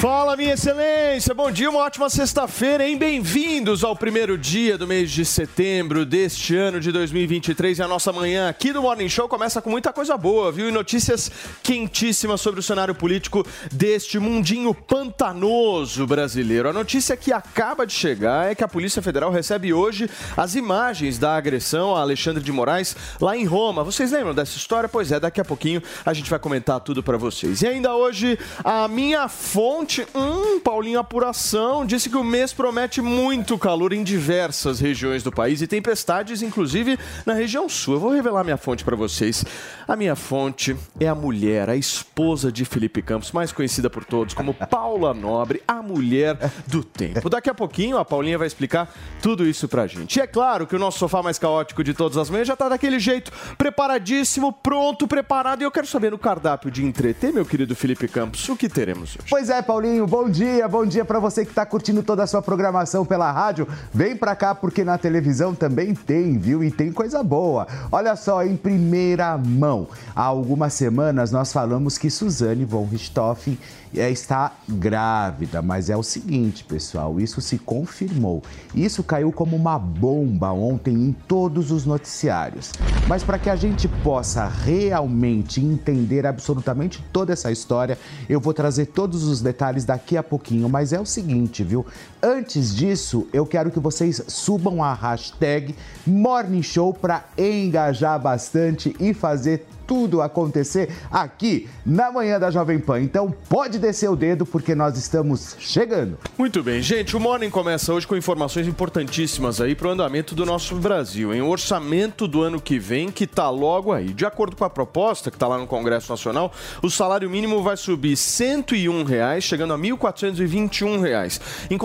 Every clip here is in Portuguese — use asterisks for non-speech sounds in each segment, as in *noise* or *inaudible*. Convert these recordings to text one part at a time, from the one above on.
Fala, minha excelência! Bom dia, uma ótima sexta-feira, hein? Bem-vindos ao primeiro dia do mês de setembro deste ano de 2023 e a nossa manhã aqui do Morning Show começa com muita coisa boa, viu? E notícias quentíssimas sobre o cenário político deste mundinho pantanoso brasileiro. A notícia que acaba de chegar é que a Polícia Federal recebe hoje as imagens da agressão a Alexandre de Moraes lá em Roma. Vocês lembram dessa história? Pois é, daqui a pouquinho a gente vai comentar tudo para vocês. E ainda hoje, a minha fonte Hum, Paulinho Apuração disse que o mês promete muito calor em diversas regiões do país e tempestades, inclusive na região sul. Eu vou revelar minha fonte para vocês. A minha fonte é a mulher, a esposa de Felipe Campos, mais conhecida por todos como Paula Nobre, a mulher do tempo. Daqui a pouquinho a Paulinha vai explicar tudo isso pra gente. E é claro que o nosso sofá mais caótico de todas as manhãs já tá daquele jeito, preparadíssimo, pronto, preparado. E eu quero saber no cardápio de entreter, meu querido Felipe Campos, o que teremos hoje. Pois é, Paulinho, bom dia, bom dia para você que está curtindo toda a sua programação pela rádio. Vem para cá porque na televisão também tem, viu? E tem coisa boa. Olha só, em primeira mão. Há algumas semanas nós falamos que Suzane von Richthofen é, está grávida, mas é o seguinte, pessoal, isso se confirmou. Isso caiu como uma bomba ontem em todos os noticiários. Mas para que a gente possa realmente entender absolutamente toda essa história, eu vou trazer todos os detalhes daqui a pouquinho. Mas é o seguinte, viu? Antes disso, eu quero que vocês subam a hashtag Morning Show para engajar bastante e fazer tudo acontecer aqui na manhã da Jovem Pan. Então pode descer o dedo porque nós estamos chegando. Muito bem, gente. O Morning começa hoje com informações importantíssimas aí para o andamento do nosso Brasil. Em orçamento do ano que vem, que está logo aí. De acordo com a proposta que está lá no Congresso Nacional, o salário mínimo vai subir 101 reais, chegando a 1.421 reais. Em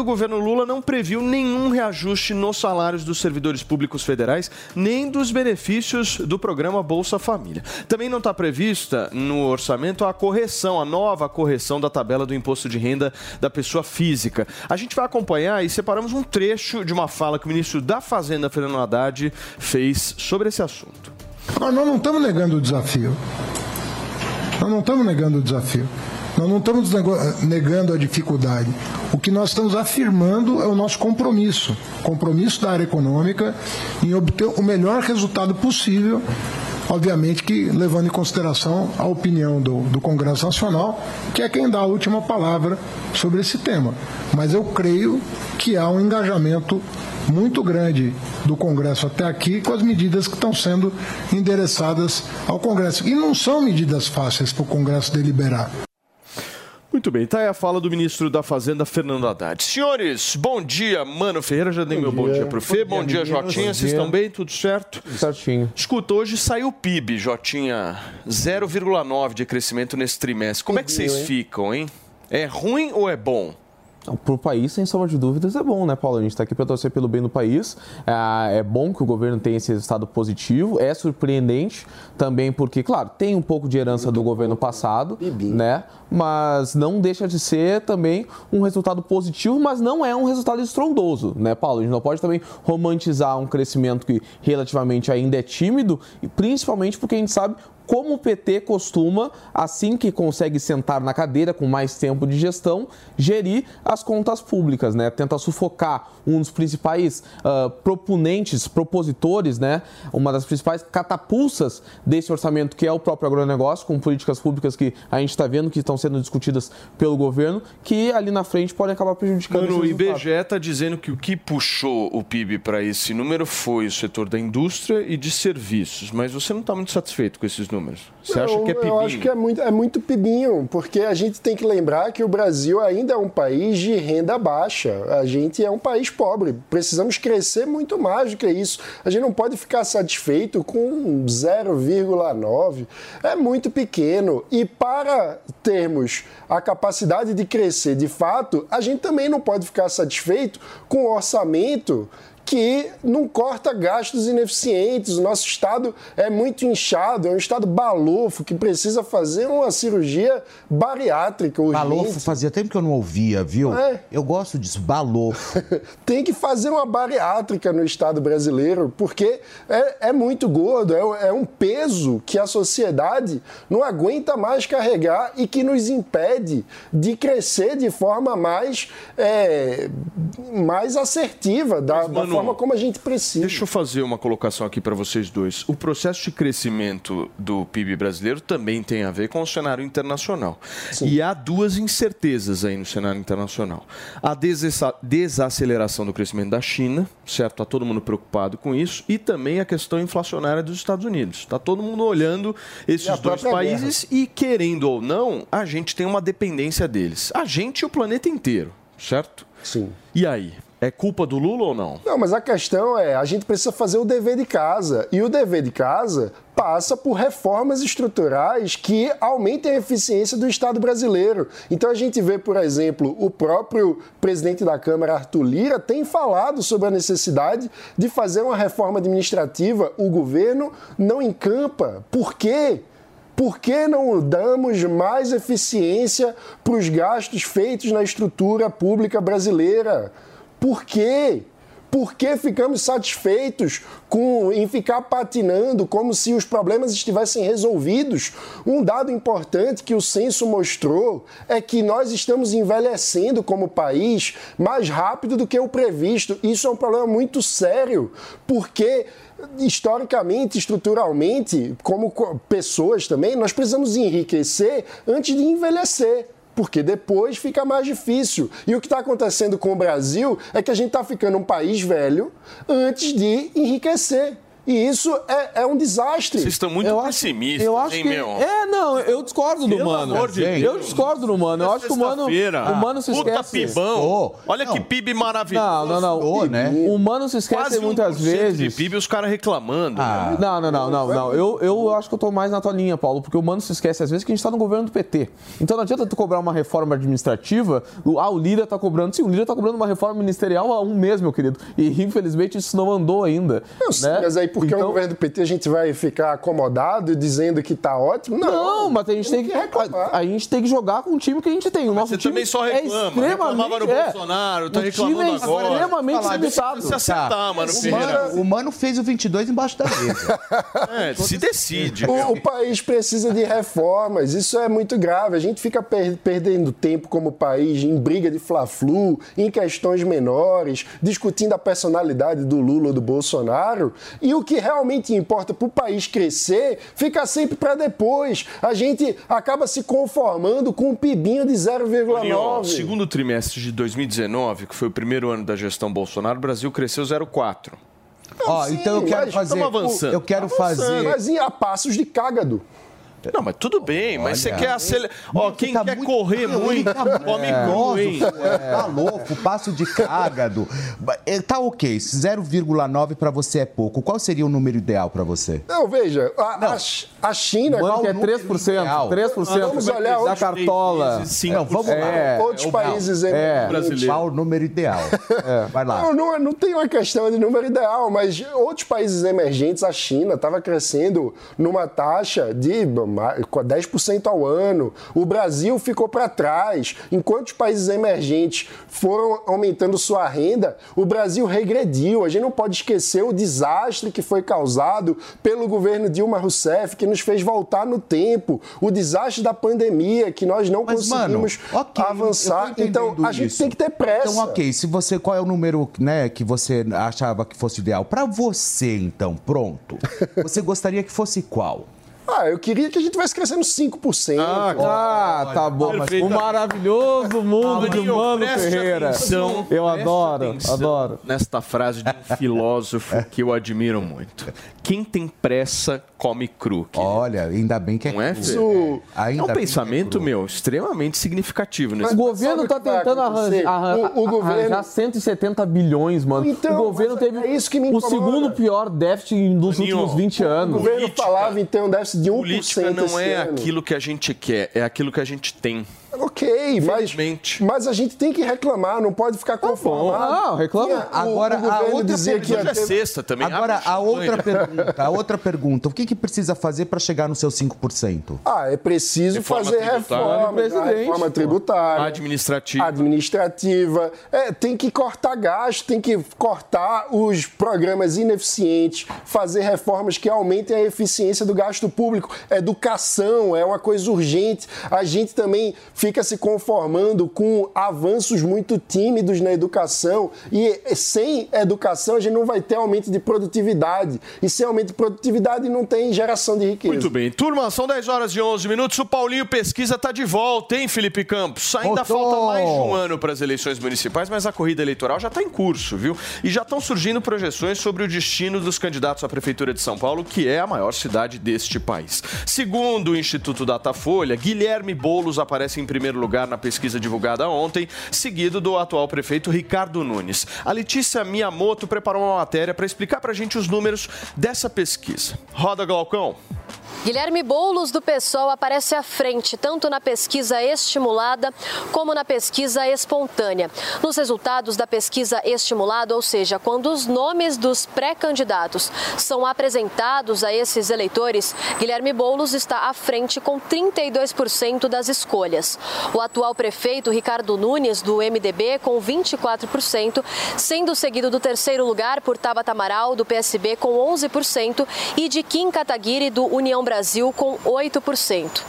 o governo Lula não previu nenhum reajuste nos salários dos servidores públicos federais, nem dos benefícios do programa Bolsa Família. Também não está prevista no orçamento a correção, a nova correção da tabela do imposto de renda da pessoa física. A gente vai acompanhar e separamos um trecho de uma fala que o ministro da Fazenda, Fernando Haddad, fez sobre esse assunto. Nós não estamos negando o desafio. Nós não estamos negando o desafio. Nós não estamos negando a dificuldade. O que nós estamos afirmando é o nosso compromisso compromisso da área econômica em obter o melhor resultado possível obviamente que levando em consideração a opinião do, do Congresso Nacional, que é quem dá a última palavra sobre esse tema. Mas eu creio que há um engajamento muito grande do Congresso até aqui com as medidas que estão sendo endereçadas ao Congresso. E não são medidas fáceis para o Congresso deliberar. Muito bem, tá aí a fala do ministro da Fazenda, Fernando Haddad. Senhores, bom dia, Mano Ferreira, já dei bom meu dia. bom dia pro Fê, bom, bom dia, dia Jotinha, vocês estão bem, tudo certo? Certinho. Escuta, hoje saiu o PIB, Jotinha, 0,9 de crescimento nesse trimestre. Como é que vocês ficam, hein? É ruim ou é bom? Para o país, sem sombra de dúvidas, é bom, né, Paulo? A gente está aqui para torcer pelo bem do país. É, é, bom que o governo tenha esse resultado positivo. É surpreendente também porque, claro, tem um pouco de herança Muito do governo passado, né? Mas não deixa de ser também um resultado positivo, mas não é um resultado estrondoso, né, Paulo? A gente não pode também romantizar um crescimento que relativamente ainda é tímido, e principalmente porque a gente sabe como o PT costuma, assim que consegue sentar na cadeira com mais tempo de gestão, gerir as contas públicas, né? Tenta sufocar um dos principais uh, proponentes, propositores, né? Uma das principais catapulsas desse orçamento, que é o próprio agronegócio, com políticas públicas que a gente está vendo que estão sendo discutidas pelo governo, que ali na frente podem acabar prejudicando Mano, o IBGE está dizendo que o que puxou o PIB para esse número foi o setor da indústria e de serviços, mas você não está muito satisfeito com esses números. Você não, acha que é pibinho? Eu acho que é muito, é muito pibinho, porque a gente tem que lembrar que o Brasil ainda é um país de renda baixa. A gente é um país pobre. Precisamos crescer muito mais do que isso. A gente não pode ficar satisfeito com 0,9. É muito pequeno. E para termos a capacidade de crescer de fato, a gente também não pode ficar satisfeito com o orçamento que não corta gastos ineficientes. O nosso estado é muito inchado, é um estado balofo que precisa fazer uma cirurgia bariátrica urgente. Balofo fazia tempo que eu não ouvia, viu? É. Eu gosto disso, balofo. *laughs* Tem que fazer uma bariátrica no estado brasileiro, porque é, é muito gordo, é, é um peso que a sociedade não aguenta mais carregar e que nos impede de crescer de forma mais, é, mais assertiva, da, da forma como a gente precisa. Deixa eu fazer uma colocação aqui para vocês dois. O processo de crescimento do PIB brasileiro também tem a ver com o cenário internacional. E há duas incertezas aí no cenário internacional. A desaceleração do crescimento da China, certo? Está todo mundo preocupado com isso. E também a questão inflacionária dos Estados Unidos. Está todo mundo olhando esses dois países e, querendo ou não, a gente tem uma dependência deles. A gente e o planeta inteiro, certo? Sim. E aí? É culpa do Lula ou não? Não, mas a questão é, a gente precisa fazer o dever de casa. E o dever de casa passa por reformas estruturais que aumentem a eficiência do Estado brasileiro. Então a gente vê, por exemplo, o próprio presidente da Câmara, Arthur Lira, tem falado sobre a necessidade de fazer uma reforma administrativa. O governo não encampa. Por quê? Por que não damos mais eficiência para os gastos feitos na estrutura pública brasileira? Por quê? Por que ficamos satisfeitos com, em ficar patinando como se os problemas estivessem resolvidos? Um dado importante que o censo mostrou é que nós estamos envelhecendo como país mais rápido do que o previsto. Isso é um problema muito sério, porque historicamente, estruturalmente, como co- pessoas também, nós precisamos enriquecer antes de envelhecer. Porque depois fica mais difícil. E o que está acontecendo com o Brasil é que a gente está ficando um país velho antes de enriquecer. E isso é, é um desastre. Vocês estão muito pessimistas, eu acho hein, que meu? é não eu discordo do Pelo mano amor de eu Deus. discordo do mano eu acho que o mano o mano se Puta esquece pibão. Olha que PIB maravilhoso. não não não né? o mano se esquece Quase muitas 1% vezes de PIB os caras reclamando. Ah. né? Não, não, não, não, não. Eu, eu acho que eu tô mais na tua linha, Paulo, porque o mano se esquece às vezes que a gente tá no governo do PT. Então não adianta tu cobrar uma reforma administrativa, o, ah, o Lira tá cobrando. Sim, o Lira tá cobrando uma reforma ministerial há um mês, meu querido. E infelizmente isso não andou ainda. Eu sei, né? mas aí porque é um Então- governo do PT a gente vai ficar acomodado e dizendo que tá ótimo? Não, Não, mas a gente tem que, a, a gente tem que jogar com o time que a gente tem. O nosso Você time também só é reclama. Reclamava no extremamente- é. Bolsonaro, tá o time é agora. extremamente deixa limitado. Se acertar, mano, O mano, o Mano fez o 22 embaixo da mesa. *laughs* É, se decide. O, o país precisa de reformas, isso é muito grave. A gente fica per- perdendo tempo como país em briga de fla-flu, em questões menores, discutindo a personalidade do Lula ou do Bolsonaro. E o que realmente importa para o país crescer fica sempre para depois. A gente acaba se conformando com um pibinho de Leon, 0,9. segundo trimestre de 2019, que foi o primeiro ano da gestão Bolsonaro, o Brasil cresceu 0,4. Ó, Sim, então eu quero mas fazer. Eu quero Avançando, fazer. Mas em a passos de cágado. Não, mas tudo bem, mas você Olha. quer acelerar. Ó, quem Tá quer muito- correr muito, tá come nervoso, cru, hein? Tá louco, passo de cágado. É, Tá ok, 0,9 pra você é pouco. Qual seria o número ideal pra você? Não, veja, a, a, a China. Mano qual quer número 3%, ideal? 3% Vamos olhar da outros cartola. Não, vamos lá. É, outros o países mal. É. Qual o número ideal? Vai lá. Não, não, não tem uma questão de número ideal, mas outros países emergentes, a China, estava crescendo numa taxa de 10% ao ano. O Brasil ficou para trás. Enquanto os países emergentes foram aumentando sua renda, o Brasil regrediu. A gente não pode esquecer o desastre que foi causado pelo governo Dilma Rousseff, que nos fez voltar no tempo, o desastre da pandemia, que nós não Mas, conseguimos mano, ok, avançar. Então, a gente isso. tem que ter pressa. Então, ok, se você qual é o número, né, que você achava que fosse ideal Pra você, então, pronto. *laughs* Você gostaria que fosse qual? Ah, eu queria que a gente tivesse crescendo 5%. Ah, tá bom. Mas o maravilhoso mundo de Mano Ferreira. atenção, Eu adoro, adoro. Nesta frase de um filósofo *laughs* que eu admiro muito. Quem tem pressa, come cru. Olha, ainda bem que é Não é. Fê? É, É um é pensamento, cru. meu, extremamente significativo. Nesse O governo tá o vai tentando arranjar, arran- O- o governo- arranjar 170 bilhões, mano. Então, o governo teve é isso que me o segundo pior déficit dos últimos 20 O anos. governo Política- falava em ter um déficit de 1% Política não é aquilo que a gente quer, é aquilo que a gente tem. Ok, mas, mas a gente tem que reclamar, não pode ficar conformado. Não, reclama. Tinha- Agora, o a outra dizia que é sexta também. Agora, abre a outra pergunta, a outra pergunta, o que, que precisa fazer para chegar no seu 5%? Ah, é preciso Reforma fazer tributária. reforma, Presidente, reforma tributária. Administrativa. administrativa. É, tem que cortar gasto, tem que cortar os programas ineficientes, fazer reformas que aumentem a eficiência do gasto público. Educação é uma coisa urgente. A gente também fica se conformando com avanços muito tímidos na educação e sem educação a gente não vai ter aumento de produtividade. E sem aumento de produtividade não tem geração de riqueza. Muito bem. Turma, são 10 horas e 11 minutos. O Paulinho Pesquisa tá de volta, hein, Felipe Campos? Ainda Voltou. falta mais de um ano para as eleições municipais, mas a corrida eleitoral já está em curso, viu? E já estão surgindo projeções sobre o destino dos candidatos à Prefeitura de São Paulo, que é a maior cidade deste país. Segundo o Instituto Datafolha, Guilherme Boulos aparece em primeiro lugar na pesquisa divulgada ontem, seguido do atual prefeito Ricardo Nunes. A Letícia Miyamoto preparou uma matéria para explicar para a gente os números dessa pesquisa. Roda, Glaucão. Guilherme Boulos, do PSOL, aparece à frente, tanto na pesquisa estimulada como na pesquisa espontânea. Nos resultados da pesquisa estimulada, ou seja, quando os nomes dos pré-candidatos são apresentados a esses eleitores, Guilherme Boulos está à frente com 32% das escolhas. O atual prefeito, Ricardo Nunes, do MDB, com 24%, sendo seguido do terceiro lugar por Tabata Amaral, do PSB, com 11%, e de Kim Kataguiri, do União Brasil, com 8%.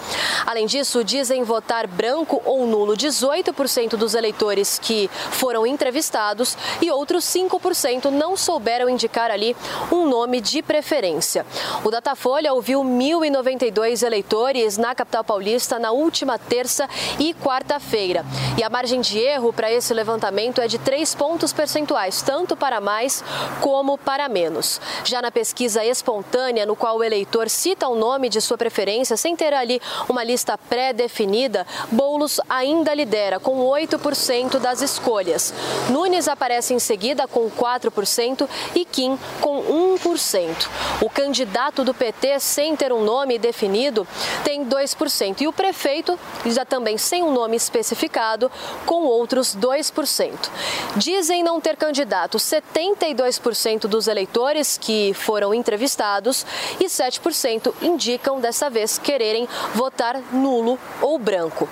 Além disso, dizem votar branco ou nulo 18% dos eleitores que foram entrevistados e outros 5% não souberam indicar ali um nome de preferência. O Datafolha ouviu 1.092 eleitores na capital paulista na última terça e quarta-feira. E a margem de erro para esse levantamento é de 3 pontos percentuais, tanto para mais como para menos. Já na pesquisa espontânea, no qual o eleitor cita o nome de sua preferência sem ter ali uma lista pré-definida, Boulos ainda lidera com 8% das escolhas. Nunes aparece em seguida com 4% e Kim com 1%. O candidato do PT, sem ter um nome definido, tem 2%. E o prefeito, já também sem um nome especificado, com outros 2%. Dizem não ter candidato 72% dos eleitores que foram entrevistados e 7% indicam dessa vez quererem votar nulo ou branco.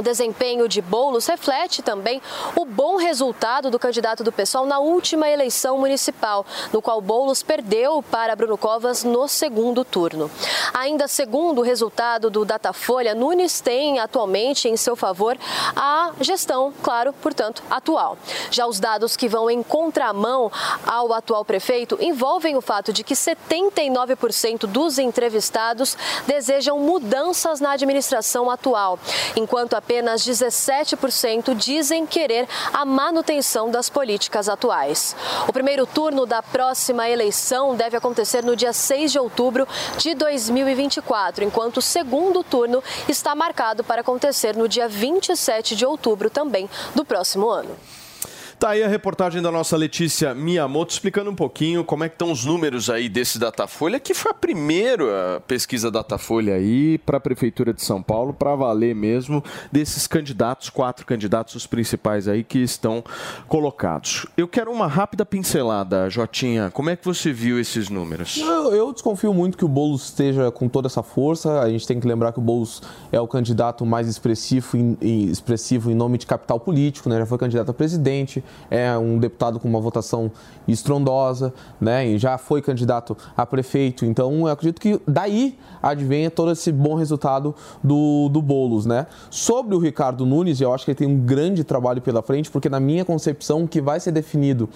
O desempenho de Boulos reflete também o bom resultado do candidato do PSOL na última eleição municipal, no qual Boulos perdeu para Bruno Covas no segundo turno. Ainda segundo o resultado do Datafolha, Nunes tem atualmente em seu favor a gestão, claro, portanto, atual. Já os dados que vão em contramão ao atual prefeito envolvem o fato de que 79% dos entrevistados desejam mudanças na administração atual, enquanto apenas 17% dizem querer a manutenção das políticas atuais. O primeiro turno da próxima eleição deve acontecer no dia 6 de outubro de 2024, enquanto o segundo turno está marcado para acontecer no dia 27 de outubro também do próximo ano. Tá aí a reportagem da nossa Letícia Miyamoto explicando um pouquinho como é que estão os números aí desse Datafolha, que foi a primeira pesquisa Datafolha aí para a Prefeitura de São Paulo, para valer mesmo desses candidatos, quatro candidatos os principais aí que estão colocados. Eu quero uma rápida pincelada, Jotinha. Como é que você viu esses números? Eu, eu desconfio muito que o Boulos esteja com toda essa força. A gente tem que lembrar que o Boulos é o candidato mais expressivo em, em, expressivo em nome de capital político, né? Já foi candidato a presidente, é um deputado com uma votação estrondosa, né? E já foi candidato a prefeito. Então, eu acredito que daí advenha todo esse bom resultado do, do Boulos, né? Sobre o Ricardo Nunes, eu acho que ele tem um grande trabalho pela frente, porque na minha concepção, o que vai ser definido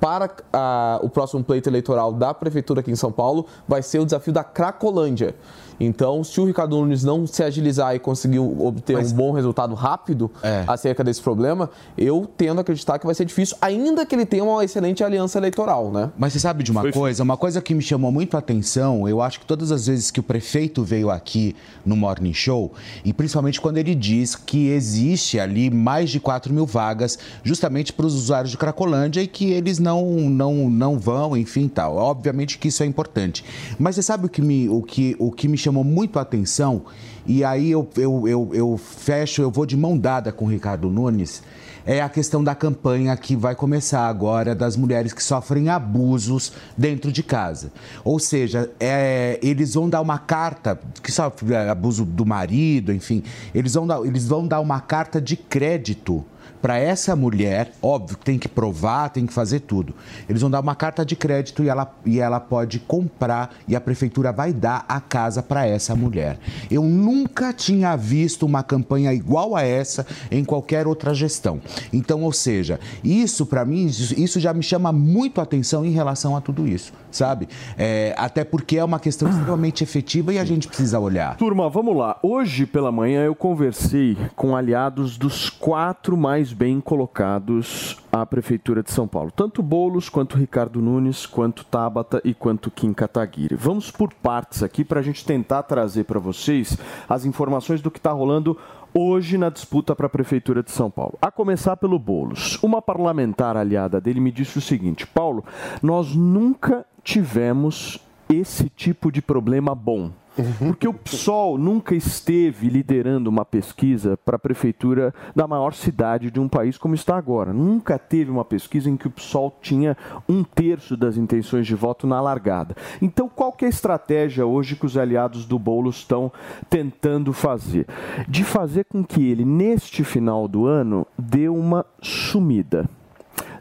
para a, o próximo pleito eleitoral da prefeitura aqui em São Paulo vai ser o desafio da Cracolândia. Então, se o Ricardo Nunes não se agilizar e conseguir obter Mas... um bom resultado rápido é. acerca desse problema, eu tendo a acreditar que vai ser difícil, ainda que ele tenha uma excelente aliança eleitoral, né? Mas você sabe de uma Foi coisa? Uma coisa que me chamou muito a atenção, eu acho que todas as vezes que o prefeito veio aqui no Morning Show, e principalmente quando ele diz que existe ali mais de 4 mil vagas justamente para os usuários de Cracolândia e que eles não, não, não vão, enfim, tal. Obviamente que isso é importante. Mas você sabe o que me, o que, o que me chamou chamou muito a atenção, e aí eu, eu, eu, eu fecho, eu vou de mão dada com o Ricardo Nunes, é a questão da campanha que vai começar agora das mulheres que sofrem abusos dentro de casa. Ou seja, é, eles vão dar uma carta, que sofre abuso do marido, enfim, eles vão dar, eles vão dar uma carta de crédito para essa mulher, óbvio tem que provar, tem que fazer tudo. Eles vão dar uma carta de crédito e ela, e ela pode comprar e a prefeitura vai dar a casa para essa mulher. Eu nunca tinha visto uma campanha igual a essa em qualquer outra gestão. Então, ou seja, isso para mim, isso já me chama muito a atenção em relação a tudo isso, sabe? É, até porque é uma questão extremamente efetiva e a gente precisa olhar. Turma, vamos lá. Hoje pela manhã eu conversei com aliados dos quatro mais bem colocados à Prefeitura de São Paulo. Tanto Bolos, quanto Ricardo Nunes, quanto Tabata e quanto Kim Kataguiri. Vamos por partes aqui para a gente tentar trazer para vocês as informações do que está rolando hoje na disputa para a Prefeitura de São Paulo. A começar pelo Bolos. Uma parlamentar aliada dele me disse o seguinte: Paulo, nós nunca tivemos esse tipo de problema bom. Porque o PSOL nunca esteve liderando uma pesquisa para a prefeitura da maior cidade de um país como está agora. Nunca teve uma pesquisa em que o PSOL tinha um terço das intenções de voto na largada. Então, qual que é a estratégia hoje que os aliados do Boulos estão tentando fazer? De fazer com que ele, neste final do ano, dê uma sumida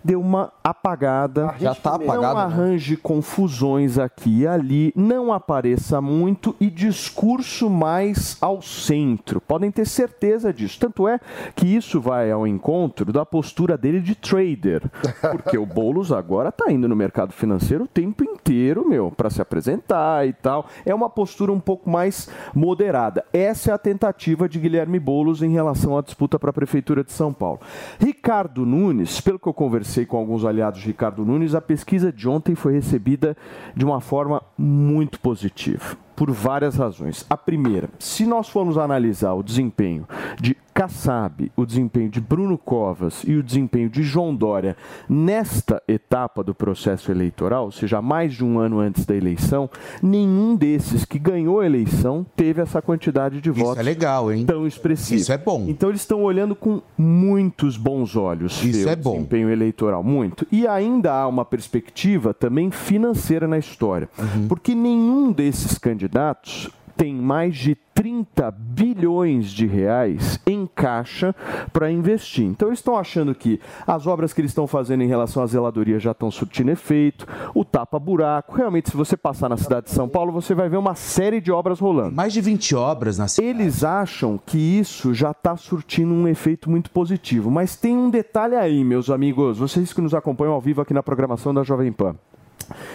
deu uma apagada. Já está apagado. Não né? arranje né? confusões aqui e ali, não apareça muito e discurso mais ao centro. Podem ter certeza disso. Tanto é que isso vai ao encontro da postura dele de trader. *laughs* Porque o Boulos agora está indo no mercado financeiro o tempo inteiro, meu, para se apresentar e tal. É uma postura um pouco mais moderada. Essa é a tentativa de Guilherme Boulos em relação à disputa para a Prefeitura de São Paulo. Ricardo Nunes, pelo que eu conversei conversei com alguns aliados de Ricardo Nunes, a pesquisa de ontem foi recebida de uma forma muito positiva, por várias razões. A primeira, se nós formos analisar o desempenho de Kassab, o desempenho de Bruno Covas e o desempenho de João Dória nesta etapa do processo eleitoral, ou seja, mais de um ano antes da eleição, nenhum desses que ganhou a eleição teve essa quantidade de votos. Isso é legal, hein? Tão expressivo. Isso é bom. Então eles estão olhando com muitos bons olhos Isso é bom. desempenho eleitoral, muito. E ainda há uma perspectiva também financeira na história, uhum. porque nenhum desses candidatos tem mais de 30 bilhões de reais em caixa para investir. Então eles estão achando que as obras que eles estão fazendo em relação à zeladoria já estão surtindo efeito, o tapa-buraco. Realmente, se você passar na cidade de São Paulo, você vai ver uma série de obras rolando. Mais de 20 obras na cidade. Eles acham que isso já está surtindo um efeito muito positivo. Mas tem um detalhe aí, meus amigos, vocês que nos acompanham ao vivo aqui na programação da Jovem Pan.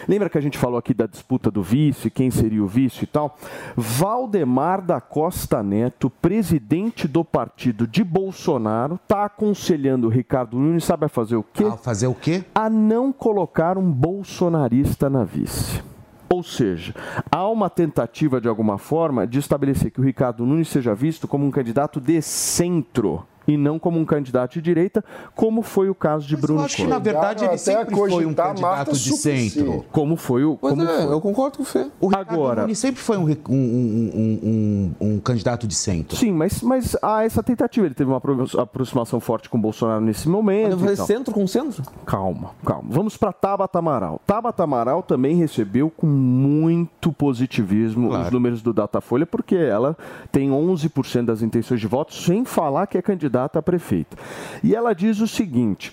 Lembra que a gente falou aqui da disputa do vice, quem seria o vice e tal? Valdemar da Costa Neto, presidente do partido de Bolsonaro, está aconselhando o Ricardo Nunes, sabe a fazer o quê? A fazer o quê? A não colocar um bolsonarista na vice. Ou seja, há uma tentativa, de alguma forma, de estabelecer que o Ricardo Nunes seja visto como um candidato de centro e não como um candidato de direita, como foi o caso de Bruno Eu acho que, Covas. na verdade, ele sempre foi um candidato de centro. Como foi o. Pois como é, foi. eu concordo com o Fê. O Ricardo Agora- Nunes sempre foi um, um- um- um- candidato de centro. Sim, mas, mas há essa tentativa. Ele teve uma apro- aproximação forte com o Bolsonaro nesse momento. Eu falei e tal. centro com centro? Calma, calma. Vamos para Tabata Amaral. Tabata Amaral também recebeu com muito positivismo os números do Datafolha, porque ela tem 11% das intenções de voto, sem falar que é candidata a prefeita. E ela diz o seguinte.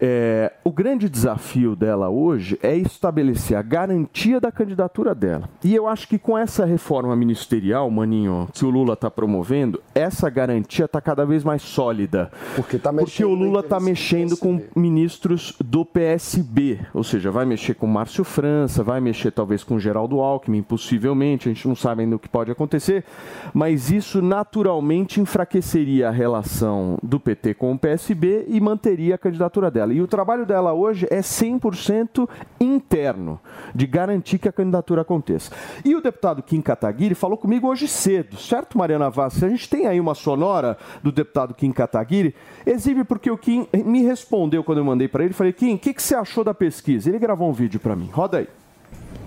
É, o grande desafio dela hoje é estabelecer a garantia da candidatura dela. E eu acho que com essa reforma ministerial, Maninho, que o Lula está promovendo, essa garantia está cada vez mais sólida. Porque, tá Porque o Lula está mexendo com ministros do PSB, ou seja, vai mexer com Márcio França, vai mexer talvez com Geraldo Alckmin, possivelmente, a gente não sabe ainda o que pode acontecer, mas isso naturalmente enfraqueceria a relação do PT com o PSB e manteria a candidatura dela. E o trabalho dela hoje é 100% interno, de garantir que a candidatura aconteça. E o deputado Kim Kataguiri falou comigo hoje cedo, certo, Mariana Vaz? A gente tem aí uma sonora do deputado Kim Kataguiri, exibe porque o Kim me respondeu quando eu mandei para ele, falei, Kim, o que, que você achou da pesquisa? Ele gravou um vídeo para mim, roda aí.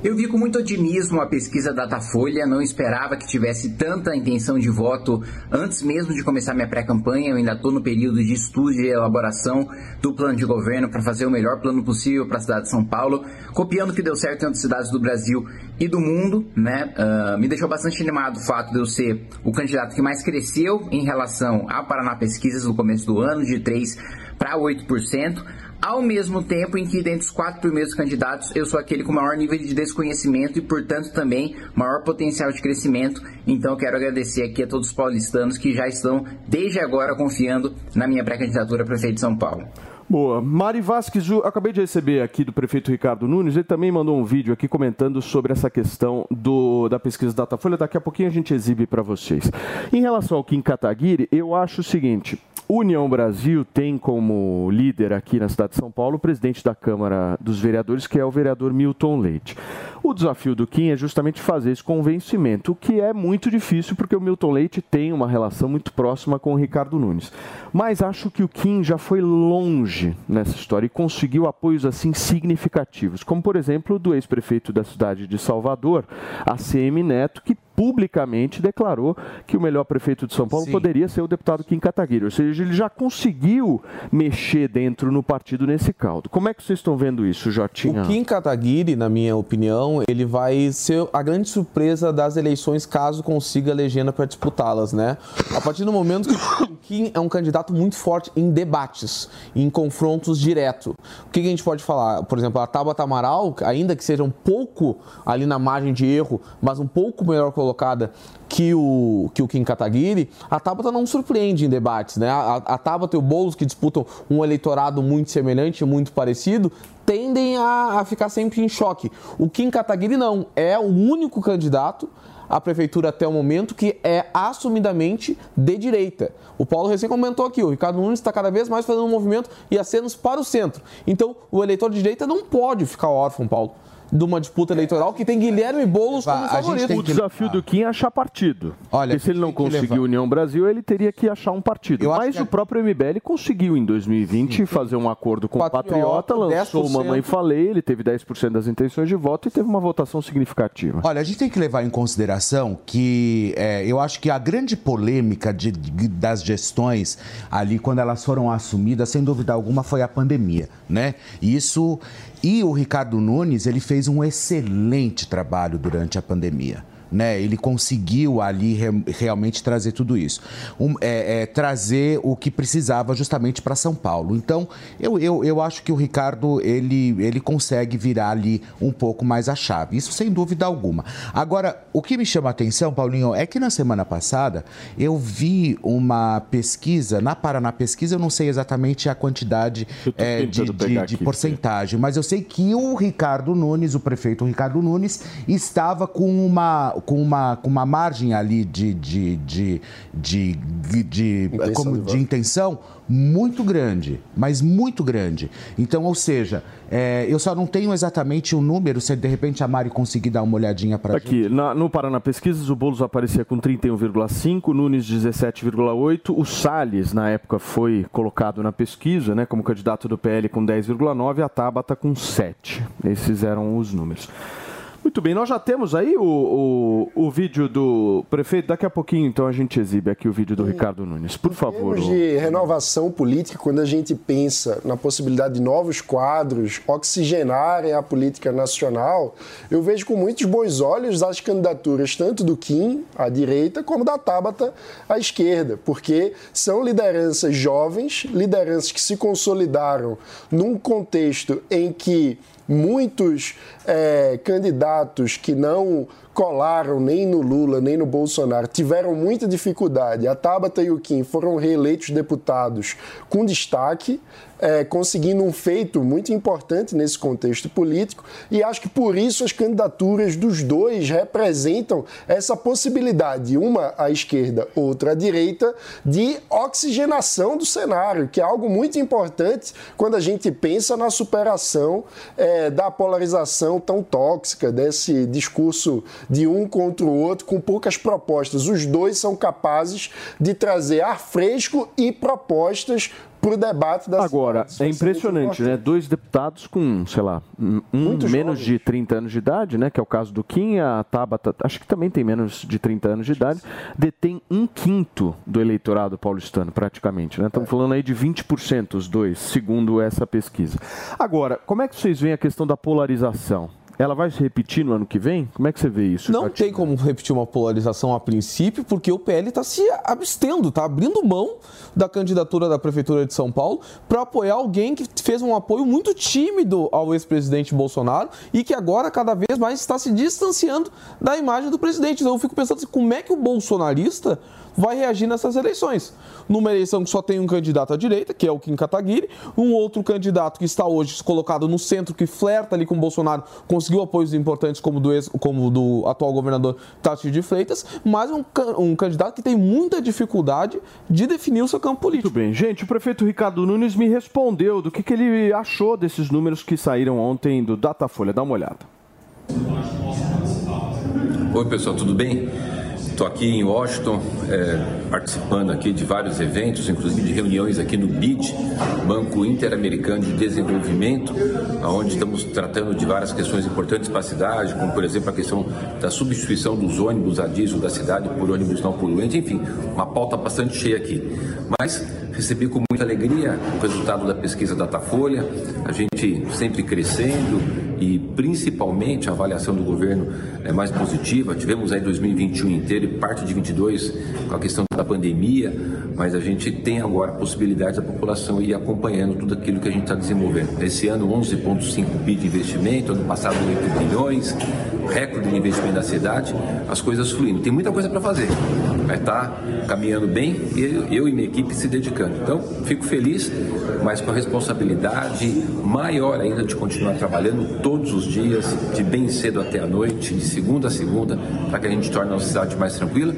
Eu vi com muito otimismo a pesquisa Datafolha, não esperava que tivesse tanta intenção de voto antes mesmo de começar minha pré-campanha. Eu ainda estou no período de estudo e elaboração do plano de governo para fazer o melhor plano possível para a cidade de São Paulo, copiando o que deu certo em outras cidades do Brasil e do mundo. Né? Ah, me deixou bastante animado o fato de eu ser o candidato que mais cresceu em relação a Paraná Pesquisas no começo do ano, de 3% para 8%. Ao mesmo tempo em que, dentre os quatro primeiros candidatos, eu sou aquele com maior nível de desconhecimento e, portanto, também maior potencial de crescimento. Então, quero agradecer aqui a todos os paulistanos que já estão, desde agora, confiando na minha pré-candidatura a prefeito de São Paulo. Boa. Mari Vasques, eu acabei de receber aqui do prefeito Ricardo Nunes, ele também mandou um vídeo aqui comentando sobre essa questão do, da pesquisa Datafolha. Daqui a pouquinho a gente exibe para vocês. Em relação ao Kim Kataguiri, eu acho o seguinte: União Brasil tem como líder aqui na cidade de São Paulo o presidente da Câmara dos Vereadores, que é o vereador Milton Leite. O desafio do Kim é justamente fazer esse convencimento, o que é muito difícil porque o Milton Leite tem uma relação muito próxima com o Ricardo Nunes. Mas acho que o Kim já foi longe nessa história e conseguiu apoios assim significativos, como por exemplo do ex-prefeito da cidade de Salvador, ACM Neto, que publicamente declarou que o melhor prefeito de São Paulo Sim. poderia ser o deputado Kim Kataguiri. Ou seja, ele já conseguiu mexer dentro no partido nesse caldo. Como é que vocês estão vendo isso, Jotinha? O Kim Kataguiri, na minha opinião, ele vai ser a grande surpresa das eleições caso consiga a legenda para disputá-las, né? A partir do momento que o Kim é um candidato muito forte em debates, em confrontos diretos. O que que a gente pode falar? Por exemplo, a Tabata Amaral, ainda que seja um pouco ali na margem de erro, mas um pouco melhor colocada que o, que o Kim Kataguiri, a Tabata não surpreende em debates, né? A, a Tabata e o Boulos, que disputam um eleitorado muito semelhante, muito parecido, tendem a, a ficar sempre em choque. O Kim Kataguiri não, é o único candidato à prefeitura até o momento que é assumidamente de direita. O Paulo recém comentou aqui, o Ricardo Nunes está cada vez mais fazendo um movimento e acenos para o centro. Então, o eleitor de direita não pode ficar órfão, Paulo, de uma disputa eleitoral que tem Guilherme Boulos como favorito. O desafio do Kim é achar partido. Olha, Porque se ele não levar- União Brasil, ele teria que achar um partido. Eu Mas o próprio MBL conseguiu em 2020 fazer um acordo com o Patriota, Patriota, lançou o 10%. Mamãe Falei, ele teve 10% das intenções de voto e teve uma votação significativa. Olha, a gente tem que levar em consideração que é, eu acho que a grande polêmica de- de- das gestões ali, quando elas foram assumidas, sem dúvida alguma, foi a pandemia, né? Isso. E o Ricardo Nunes, ele fez um excelente trabalho durante a pandemia. Né, ele conseguiu ali re- realmente trazer tudo isso. Um, é, é, trazer o que precisava justamente para São Paulo. Então, eu, eu, eu acho que o Ricardo ele, ele consegue virar ali um pouco mais a chave. Isso sem dúvida alguma. Agora, o que me chama a atenção, Paulinho, é que na semana passada eu vi uma pesquisa, na Paraná Pesquisa, eu não sei exatamente a quantidade é, de, de- de porcentagem, mas eu sei que o Ricardo Nunes, o prefeito Ricardo Nunes, estava com uma, com uma, com uma margem ali de, de, de, de, de, de, Intenção como, de intenção muito grande, mas muito grande. Então, ou seja, é, eu só não tenho exatamente o número, se de repente a Mari conseguir dar uma olhadinha para Aqui, na- no Paraná Pesquisas, o Boulos aparecia com 31,5, Nunes 17,8, o Salles, na época, foi colocado na pesquisa, né, como candidato do PL com 10,9, a Tabata com 7. Esses eram os números. Muito bem, nós já temos aí o, o, o vídeo do prefeito. Daqui a pouquinho, então, a gente exibe aqui o vídeo do Ricardo Nunes. Por favor. termos o- de renovação política, quando a gente pensa na possibilidade de novos quadros oxigenarem a política nacional, eu vejo com muitos bons olhos as candidaturas tanto do Kim, à direita, como da Tabata, à esquerda, porque são lideranças jovens, lideranças que se consolidaram num contexto em que muitos eh, candidatos que não colaram nem no Lula nem no Bolsonaro tiveram muita dificuldade. A Tabata e o Kim foram reeleitos deputados com destaque, eh, conseguindo um feito muito importante nesse contexto político, e acho que por isso as candidaturas dos dois representam essa possibilidade, uma à esquerda, outra à direita, de oxigenação do cenário, que é algo muito importante quando a gente pensa na superação eh, da polarização tão tóxica, desse discurso de um contra o outro, com poucas propostas. Os dois são capazes de trazer ar fresco e propostas para o debate das Agora, é impressionante, né? Dois deputados com, sei lá, um um menos de 30 anos de idade, né? Que é o caso do Kim, a Tabata, acho que também tem menos de 30 anos de idade, detém um quinto do eleitorado paulistano, praticamente, né? Estamos falando aí de 20% os dois, segundo essa pesquisa. Agora, como é que vocês veem a questão da polarização? Ela vai se repetir no ano que vem? Como é que você vê isso? Não tem como repetir uma polarização a princípio, porque o PL está se abstendo, está abrindo mão da candidatura da Prefeitura de São Paulo para apoiar alguém que fez um apoio muito tímido ao ex-presidente Bolsonaro e que agora cada vez mais está se distanciando da imagem do presidente. Então eu fico pensando assim, como é que o bolsonarista vai reagir nessas eleições. Numa eleição que só tem um candidato à direita, que é o Kim Kataguiri, um outro candidato que está hoje colocado no centro, que flerta ali com o Bolsonaro, conseguiu apoios importantes como do, ex, como do atual governador Tarcísio de Freitas, mas um, um candidato que tem muita dificuldade de definir o seu campo político. Muito bem, gente, o prefeito Ricardo Nunes me respondeu do que, que ele achou desses números que saíram ontem do Datafolha. Dá uma olhada. Oi pessoal, tudo bem? Estou aqui em Washington, é, participando aqui de vários eventos, inclusive de reuniões aqui no BID, Banco Interamericano de Desenvolvimento, onde estamos tratando de várias questões importantes para a cidade, como por exemplo a questão da substituição dos ônibus a diesel da cidade por ônibus não poluentes, enfim, uma pauta bastante cheia aqui. Mas recebi com muita alegria o resultado da pesquisa Datafolha, a gente sempre crescendo e principalmente a avaliação do governo é mais positiva. Tivemos aí 2021 inteiro e parte de 22 com a questão da pandemia, mas a gente tem agora a possibilidade da população ir acompanhando tudo aquilo que a gente está desenvolvendo. Esse ano 11,5 bi de investimento, ano passado 8 bilhões, recorde de investimento da cidade, as coisas fluindo. Tem muita coisa para fazer, mas está caminhando bem e eu, eu e minha equipe se dedicando. Então, fico feliz, mas com a responsabilidade maior ainda de continuar trabalhando todos os dias, de bem cedo até a noite, de segunda a segunda, para que a gente torne a nossa cidade mais tranquila,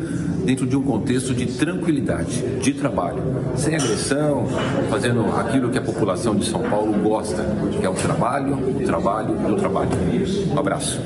dentro de um contexto de tranquilidade, de trabalho, sem agressão, fazendo aquilo que a população de São Paulo gosta, que é o trabalho, o trabalho e o trabalho. Um abraço.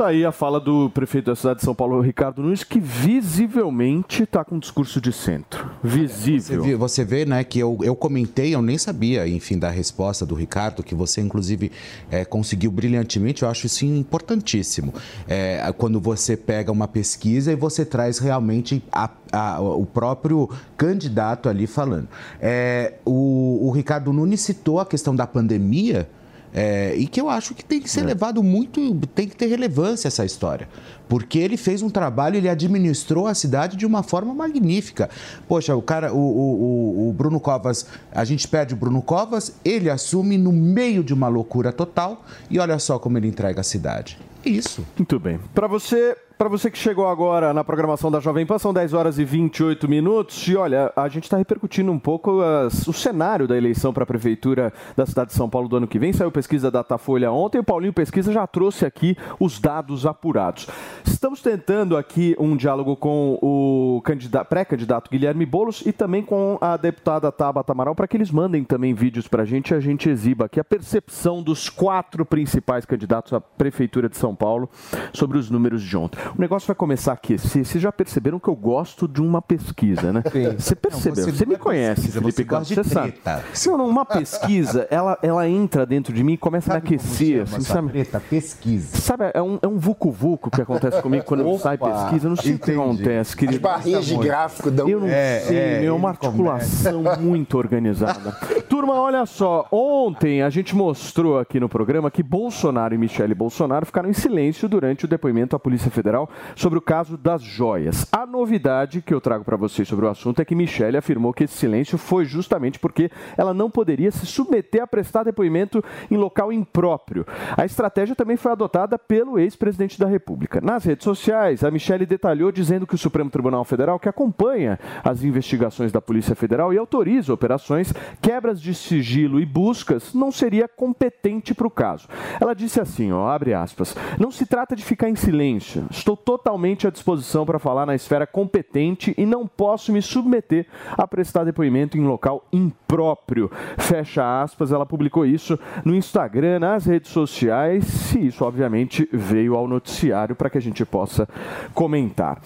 Tá aí a fala do prefeito da cidade de São Paulo, Ricardo Nunes, que visivelmente está com um discurso de centro. Você Visível. vê, você vê, né, que eu, eu comentei, eu nem sabia, enfim, da resposta do Ricardo, que você, inclusive, é, conseguiu brilhantemente. Eu acho isso importantíssimo. É, quando você pega uma pesquisa e você traz realmente a- a- o próprio candidato ali falando. É, o, o Ricardo Nunes citou a questão da pandemia. É, e que eu acho que tem que ser levado muito, tem que ter relevância essa história. Porque ele fez um trabalho, ele administrou a cidade de uma forma magnífica. Poxa, o cara, o, o, o- o Bruno Covas, a gente perde o Bruno Covas, ele assume no meio de uma loucura total e olha só como ele entrega a cidade. É Isso. Muito bem. Para você Para você que chegou agora na programação da Jovem Pan, são 10 horas e 28 minutos. E olha, a gente está repercutindo um pouco as, o cenário da eleição para a Prefeitura da cidade de São Paulo do ano que vem. Saiu pesquisa da Datafolha ontem o Paulinho Pesquisa já trouxe aqui os dados apurados. Estamos tentando aqui um diálogo com o pré-candidato Guilherme Boulos e também com a deputada Tabata Amaral para que eles mandem também vídeos para a gente e a gente exiba aqui a percepção dos quatro principais candidatos à Prefeitura de São Paulo sobre os números de ontem. O negócio vai começar a aquecer. Vocês já perceberam que eu gosto de uma pesquisa, né? Sim. Você percebeu? Não, você, você me conhece, pesquisa, Felipe Campos. Você, sabe. Se eu não, uma pesquisa, ela, ela entra dentro de mim e começa sabe a me aquecer. Assim, sabe? Treta? Pesquisa. Sabe, é um, é um vucu-vucu que acontece comigo quando Opa, sai pesquisa. Eu não sei o que acontece, querido. As barrinhas de gráfico dão... Eu não é, sei, é, é uma articulação começa. muito organizada. Turma, olha só. Ontem a gente mostrou aqui no programa que Bolsonaro e Michele Bolsonaro ficaram em silêncio durante o depoimento à Polícia Federal sobre o caso das joias. A novidade que eu trago para vocês sobre o assunto é que Michele afirmou que esse silêncio foi justamente porque ela não poderia se submeter a prestar depoimento em local impróprio. A estratégia também foi adotada pelo ex-presidente da República. Nas redes sociais, a Michele detalhou dizendo que o Supremo Tribunal Federal, que acompanha as investigações da Polícia Federal e autoriza operações, quebras de sigilo e buscas, não seria competente para o caso. Ela disse assim, ó, abre aspas, não se trata de ficar em silêncio. Estou totalmente à disposição para falar na esfera competente e não posso me submeter a prestar depoimento em local impróprio. Fecha aspas, ela publicou isso no Instagram, nas redes sociais, e isso obviamente veio ao noticiário para que a gente possa comentar.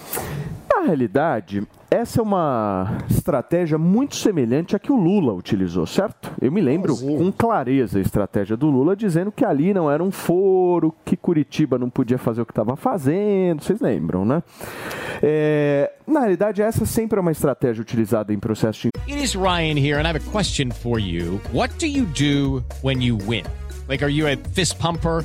Na realidade, essa é uma estratégia muito semelhante à que o Lula utilizou, certo? Eu me lembro com clareza a estratégia do Lula dizendo que ali não era um foro, que Curitiba não podia fazer o que estava fazendo, vocês lembram, né? É, na realidade, essa sempre é uma estratégia utilizada em processos de... It is Ryan here and I have a question for you. What do you do when you win? Like, are you a fist pumper?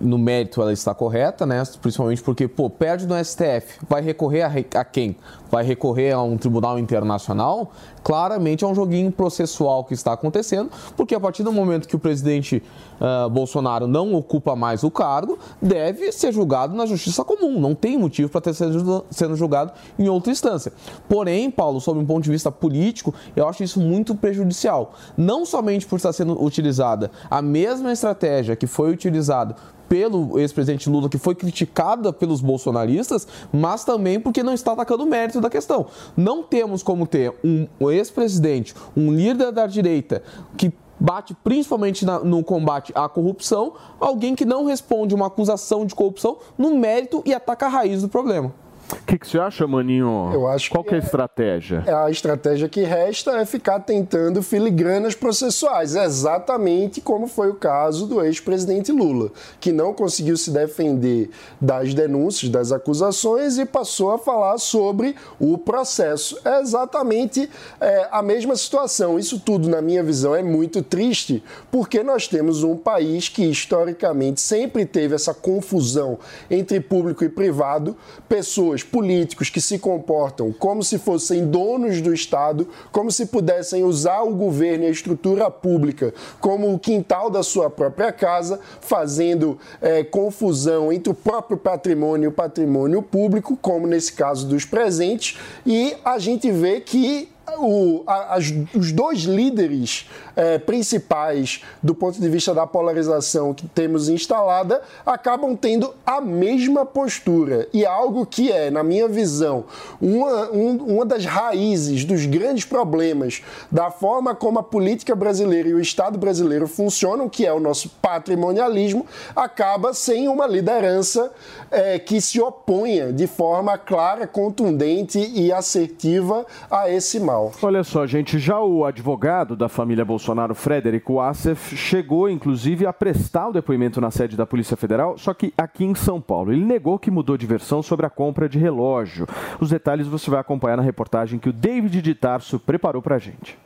no mérito ela está correta, né? Principalmente porque, pô, perde no STF, vai recorrer a, a quem? Vai recorrer a um tribunal internacional? Claramente é um joguinho processual que está acontecendo, porque a partir do momento que o presidente uh, Bolsonaro não ocupa mais o cargo, deve ser julgado na justiça comum. Não tem motivo para ter sido sendo julgado em outra instância. Porém, Paulo, sob um ponto de vista político, eu acho isso muito prejudicial. Não somente por estar sendo utilizada a mesma estratégia que foi utilizada pelo ex-presidente Lula, que foi criticada pelos bolsonaristas, mas também porque não está atacando o mérito da questão. Não temos como ter um ex-presidente, um líder da direita, que bate principalmente na, no combate à corrupção, alguém que não responde uma acusação de corrupção no mérito e ataca a raiz do problema. O que, que, você acha, Maninho? Eu acho Qual que é a estratégia? É, a estratégia que resta é ficar tentando filigranas processuais, exatamente como foi o caso do ex-presidente Lula, que não conseguiu se defender das denúncias, das acusações e passou a falar sobre o processo. É exatamente é, a mesma situação. Isso tudo, na minha visão, é muito triste, porque nós temos um país que historicamente sempre teve essa confusão entre público e privado, pessoas pessoas, políticos que se comportam como se fossem donos do Estado, como se pudessem usar o governo e a estrutura pública como o quintal da sua própria casa, fazendo é, confusão entre o próprio patrimônio e o patrimônio público, como nesse caso dos presentes, e a gente vê que o, a, as, os dois líderes é, principais do ponto de vista da polarização que temos instalada acabam tendo a mesma postura. E algo que é, na minha visão, uma, um, uma das raízes dos grandes problemas da forma como a política brasileira e o Estado brasileiro funcionam, que é o nosso patrimonialismo, acaba sem uma liderança é, que se oponha de forma clara, contundente e assertiva a esse mal. Olha só, gente, já o advogado da família Bolsonaro, Frederico Assef, chegou inclusive a prestar o depoimento na sede da Polícia Federal, só que aqui em São Paulo. Ele negou que mudou de versão sobre a compra de relógio. Os detalhes você vai acompanhar na reportagem que o David de Tarso preparou pra gente.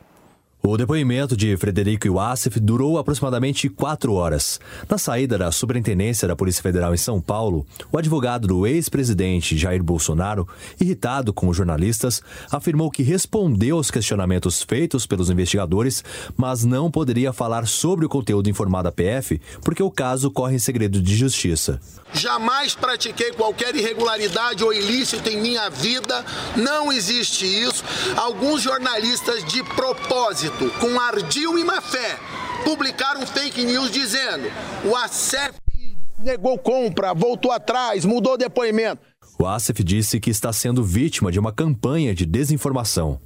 O depoimento de Frederico Iwassef durou aproximadamente quatro horas. Na saída da Superintendência da Polícia Federal em São Paulo, o advogado do ex-presidente Jair Bolsonaro, irritado com os jornalistas, afirmou que respondeu aos questionamentos feitos pelos investigadores, mas não poderia falar sobre o conteúdo informado à PF porque o caso corre em segredo de justiça. Jamais pratiquei qualquer irregularidade ou ilícito em minha vida, não existe isso. Alguns jornalistas, de propósito, com ardil e má fé, publicaram fake news dizendo o ACEF negou compra, voltou atrás, mudou depoimento. O Assef disse que está sendo vítima de uma campanha de desinformação.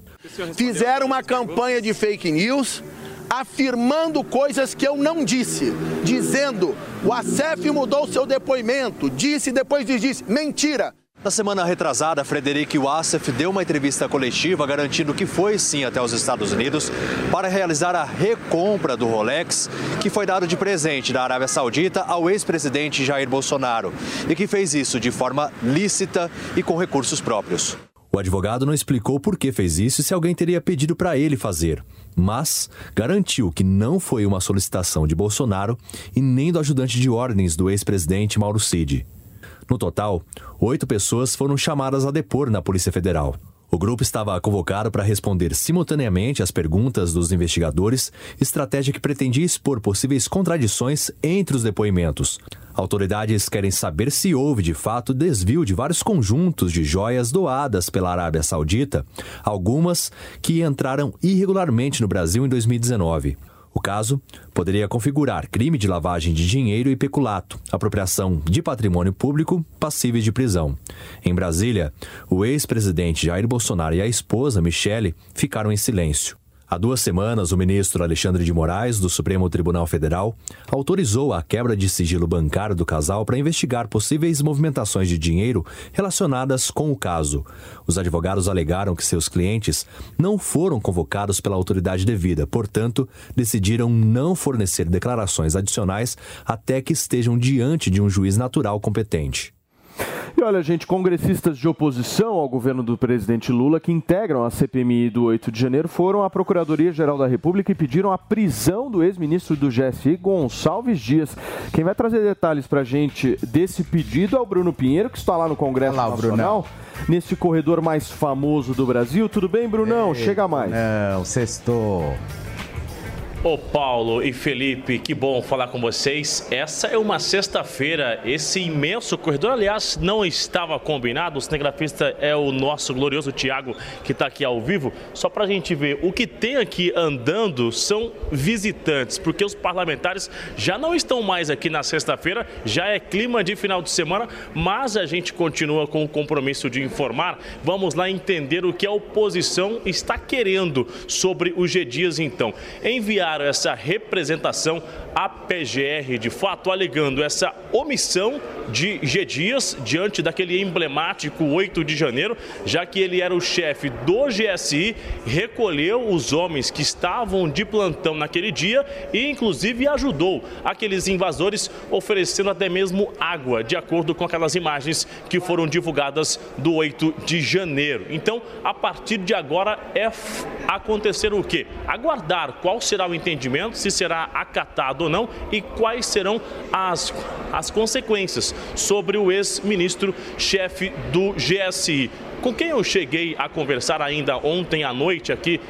Fizeram uma campanha de fake news afirmando coisas que eu não disse, dizendo o ACEF mudou seu depoimento, disse depois disse mentira. Na semana retrasada, Frederico Wassef deu uma entrevista coletiva garantindo que foi sim até os Estados Unidos para realizar a recompra do Rolex, que foi dado de presente da Arábia Saudita ao ex-presidente Jair Bolsonaro e que fez isso de forma lícita e com recursos próprios. O advogado não explicou por que fez isso e se alguém teria pedido para ele fazer, mas garantiu que não foi uma solicitação de Bolsonaro e nem do ajudante de ordens do ex-presidente Mauro Cid. No total, oito pessoas foram chamadas a depor na Polícia Federal. O grupo estava convocado para responder simultaneamente às perguntas dos investigadores, estratégia que pretendia expor possíveis contradições entre os depoimentos. Autoridades querem saber se houve de fato desvio de vários conjuntos de joias doadas pela Arábia Saudita, algumas que entraram irregularmente no Brasil em 2019. O caso poderia configurar crime de lavagem de dinheiro e peculato, apropriação de patrimônio público passíveis de prisão. Em Brasília, o ex-presidente Jair Bolsonaro e a esposa Michele ficaram em silêncio. Há duas semanas, o ministro Alexandre de Moraes, do Supremo Tribunal Federal, autorizou a quebra de sigilo bancário do casal para investigar possíveis movimentações de dinheiro relacionadas com o caso. Os advogados alegaram que seus clientes não foram convocados pela autoridade devida, portanto, decidiram não fornecer declarações adicionais até que estejam diante de um juiz natural competente. E olha, gente, congressistas de oposição ao governo do presidente Lula, que integram a CPMI do 8 de janeiro, foram à Procuradoria-Geral da República e pediram a prisão do ex-ministro do GSI, Gonçalves Dias. Quem vai trazer detalhes para a gente desse pedido é o Bruno Pinheiro, que está lá no Congresso Olá, Nacional, nesse corredor mais famoso do Brasil. Tudo bem, Brunão? Chega mais. Não, sextou. Ô Paulo e Felipe, que bom falar com vocês. Essa é uma sexta-feira, esse imenso corredor, aliás, não estava combinado. O cinegrafista é o nosso glorioso Tiago, que está aqui ao vivo. Só para a gente ver, o que tem aqui andando são visitantes, porque os parlamentares já não estão mais aqui na sexta-feira, já é clima de final de semana, mas a gente continua com o compromisso de informar. Vamos lá entender o que a oposição está querendo sobre o G Dias, então. Enviar essa representação à PGR, de fato, alegando essa omissão de G. Dias diante daquele emblemático 8 de janeiro, já que ele era o chefe do GSI, recolheu os homens que estavam de plantão naquele dia e, inclusive, ajudou aqueles invasores, oferecendo até mesmo água, de acordo com aquelas imagens que foram divulgadas do 8 de janeiro. Então, a partir de agora é acontecer o quê? Aguardar qual será o entendimento, se será acatado ou não e quais serão as, as consequências sobre o ex-ministro chefe do GSI. Com quem eu cheguei a conversar ainda ontem à noite aqui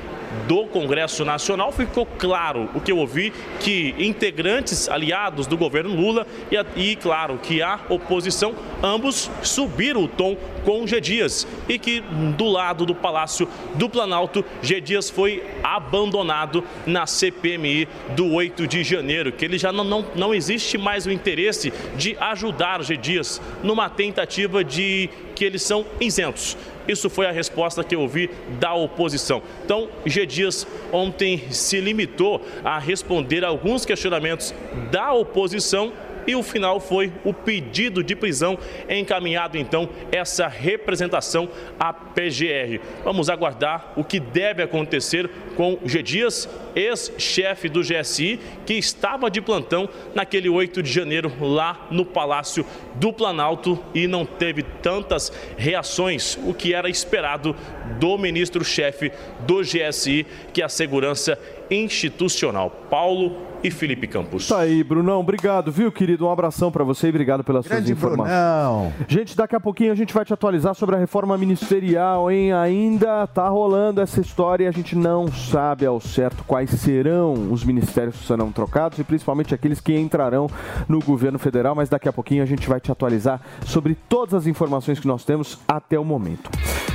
do Congresso Nacional, ficou claro o que eu ouvi, que integrantes aliados do governo Lula e, e claro, que a oposição, ambos subiram o tom com G. Dias e que do lado do Palácio do Planalto, G. Dias foi abandonado na CPMI do 8 de janeiro, que ele já não, não, não existe mais o interesse de ajudar G. Dias numa tentativa de que eles são isentos. Isso foi a resposta que eu ouvi da oposição. Então, G. Dias ontem se limitou a responder alguns questionamentos da oposição e o final foi o pedido de prisão encaminhado então essa representação à PGR. Vamos aguardar o que deve acontecer com G Dias, ex-chefe do GSI, que estava de plantão naquele 8 de janeiro lá no Palácio do Planalto e não teve tantas reações, o que era esperado do ministro-chefe do GSI, que é a segurança institucional. Paulo e Felipe Campos. Tá aí, Brunão. Obrigado, viu, querido? Um abração para você e obrigado pelas suas Grande informações. Brunão. Gente, daqui a pouquinho a gente vai te atualizar sobre a reforma ministerial, hein? Ainda tá rolando essa história e a gente não sabe ao certo quais serão os ministérios que serão trocados e principalmente aqueles que entrarão no governo federal, mas daqui a pouquinho a gente vai te atualizar sobre todas as informações que nós temos até o momento.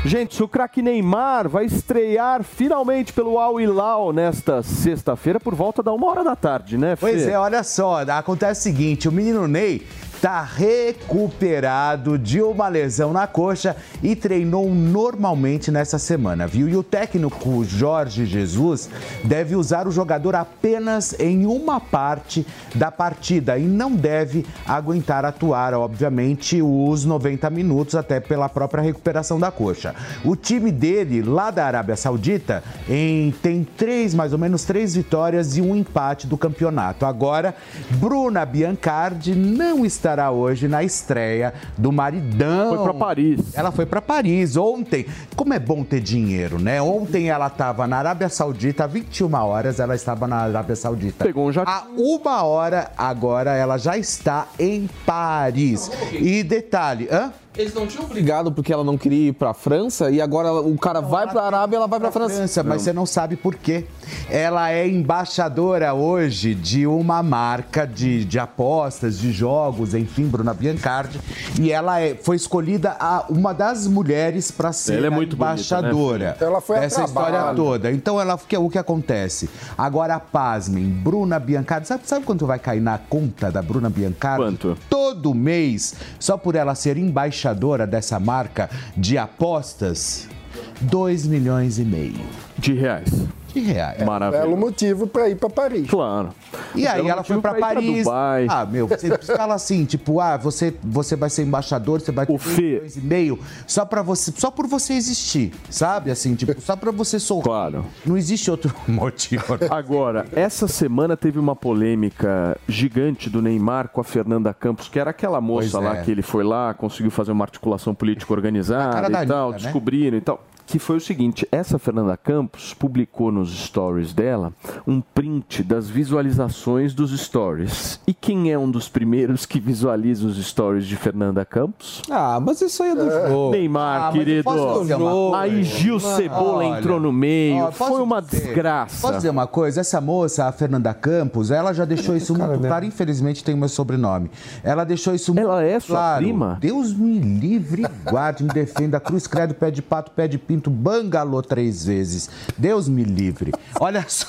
Gente, o craque Neymar vai estrear finalmente pelo Al Hilal nesta sexta-feira por volta da uma hora da tarde, né, Fê? Pois é, olha só, acontece o seguinte, o menino Ney está recuperado de uma lesão na coxa e treinou normalmente nessa semana, viu? E o técnico Jorge Jesus deve usar o jogador apenas em uma parte da partida e não deve aguentar atuar, obviamente, os 90 minutos até pela própria recuperação da coxa. O time dele, lá da Arábia Saudita, em- tem três, mais ou menos, três vitórias e um empate do campeonato. Agora, Bruna Biancardi não estará hoje na estreia do maridão. Foi pra Paris. Ela foi para Paris ontem. Como é bom ter dinheiro, né? Ontem ela estava na Arábia Saudita, às 21 horas ela estava na Arábia Saudita. Pegou um jatinho. A uma hora agora ela já está em Paris. E detalhe, hã? Eles não tinham brigado porque ela não queria ir pra França e agora ela- o cara vai pra Arábia e ela vai pra França. França, mas você não sabe por quê. Ela é embaixadora hoje de uma marca de, de apostas, de jogos, enfim, Bruna Biancardi. E ela é- foi escolhida a, uma das mulheres para ser Ela é a muito bonita, né, embaixadora. Ela foi a Essa história trabalho. toda. Então, ela, o que, o que acontece? Agora, pasmem, Bruna Biancardi. Sabe, sabe quanto vai cair na conta da Bruna Biancardi? Quanto? Todo mês, só por ela ser embaixadora dessa marca de apostas, 2 milhões e meio De reais. Reais. Maravilha. Belo motivo para ir para Paris. Claro. E aí ela foi pra pra pra Paris. Dubai. Ah, meu, você fala assim, tipo, ah, você, você vai ser embaixador, você vai ter dois milhões e meio só para você, só por você existir, sabe? Assim, tipo, só para você sorrir. Claro. Não existe outro *laughs* motivo. Agora, essa semana teve uma polêmica gigante do Neymar com a Fernanda Campos, que era aquela moça Pois lá é. que ele foi lá, conseguiu fazer uma articulação política organizada e tal, Anitta, né? descobriram e tal. Que foi o seguinte, essa Fernanda Campos publicou nos stories dela um print das visualizações dos stories. E quem é um dos primeiros que visualiza os stories de Fernanda Campos? Ah, mas isso aí é do jogo. Neymar, Ah, querido. coisa? Aí Gil Cebola Olha, entrou no meio. ó, foi uma dizer- desgraça. Posso dizer uma coisa? Essa moça, a Fernanda Campos, ela já deixou isso muito claro. Infelizmente tem o meu sobrenome. Ela deixou isso muito Ela é sua claro. prima? Deus me livre, guarde, me defenda. Cruz, credo, pé de pato, pé de pinto, bangalô três vezes. Deus me livre. Olha *laughs* só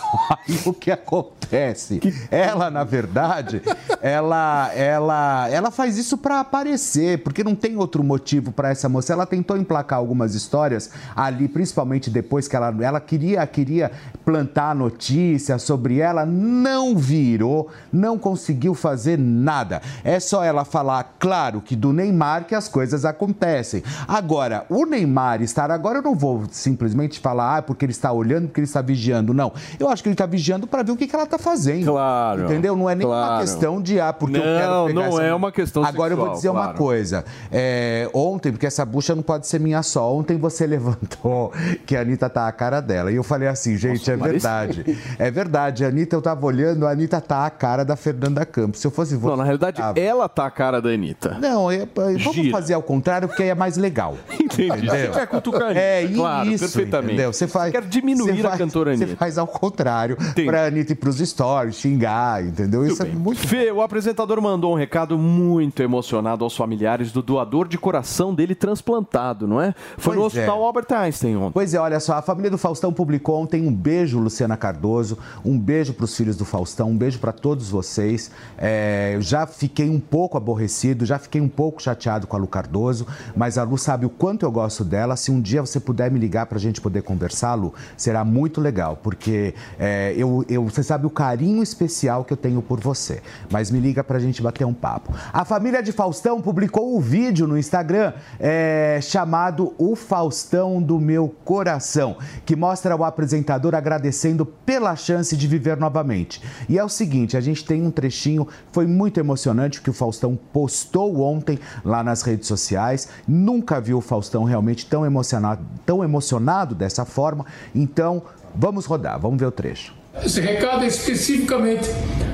o que acontece. Ela, na verdade, ela, ela, ela faz isso pra aparecer, porque não tem outro motivo pra essa moça. Ela tentou emplacar algumas histórias ali, principalmente depois que ela, ela queria, queria plantar notícia sobre ela, não virou, não conseguiu fazer nada. É só ela falar, claro, que do Neymar que as coisas acontecem. Agora, o Neymar estar agora, eu não vou simplesmente falar, ah, porque ele está olhando, porque ele está vigiando. Não. Eu acho que ele está vigiando para ver o que, que ela está fazendo. Claro. Entendeu? Não é nem uma claro. questão de, ah, porque eu Não, quero pegar não essa- é uma questão Agora eu vou sexual, dizer uma claro. coisa. É, ontem, porque essa bucha não pode ser minha só. Ontem você *laughs* levantou que a Anitta tá a cara dela. E eu falei assim, gente, é mas- verdade. *laughs* É verdade. A Anitta, eu tava olhando, a Anitta tá a cara da Fernanda Campos. Se eu fosse você. Não, na realidade, tava. ela tá a cara da Anitta. Não, eu- eu- vamos fazer ao contrário, porque aí é mais legal. *laughs* Entendi. Você quer cutucar a Anitta, É claro, isso, perfeitamente. entendeu? Você faz, Quer diminuir você a faz- cantora Você Anitta. faz ao contrário, pra Anitta ir pros stories, xingar, entendeu? Isso é muito Fê, o apresentador mandou um recado muito emocionado aos familiares do doador de coração dele transplantado, não é? Foi no Pois é. Hospital Albert Einstein ontem. Pois é, olha só, a família do Faustão publicou ontem um beijo, Luciana Cardoso, um beijo para os filhos do Faustão, um beijo para todos vocês. É, eu já fiquei um pouco aborrecido, já fiquei um pouco chateado com a Lu Cardoso, mas a Lu sabe o quanto eu gosto dela. Se um dia você puder puder me ligar para a gente poder conversar, Lu, será muito legal, porque é, eu, eu, você sabe o carinho especial que eu tenho por você. Mas me liga para a gente bater um papo. A família de Faustão publicou um vídeo no Instagram é, chamado O Faustão do Meu Coração, que mostra o apresentador agradecendo pela chance de viver novamente. E é o seguinte, a gente tem um trechinho, foi muito emocionante que o Faustão postou ontem lá nas redes sociais. Nunca vi o Faustão realmente tão emocionado, tão emocionado dessa forma. Então, vamos rodar, vamos ver o trecho. Esse recado é especificamente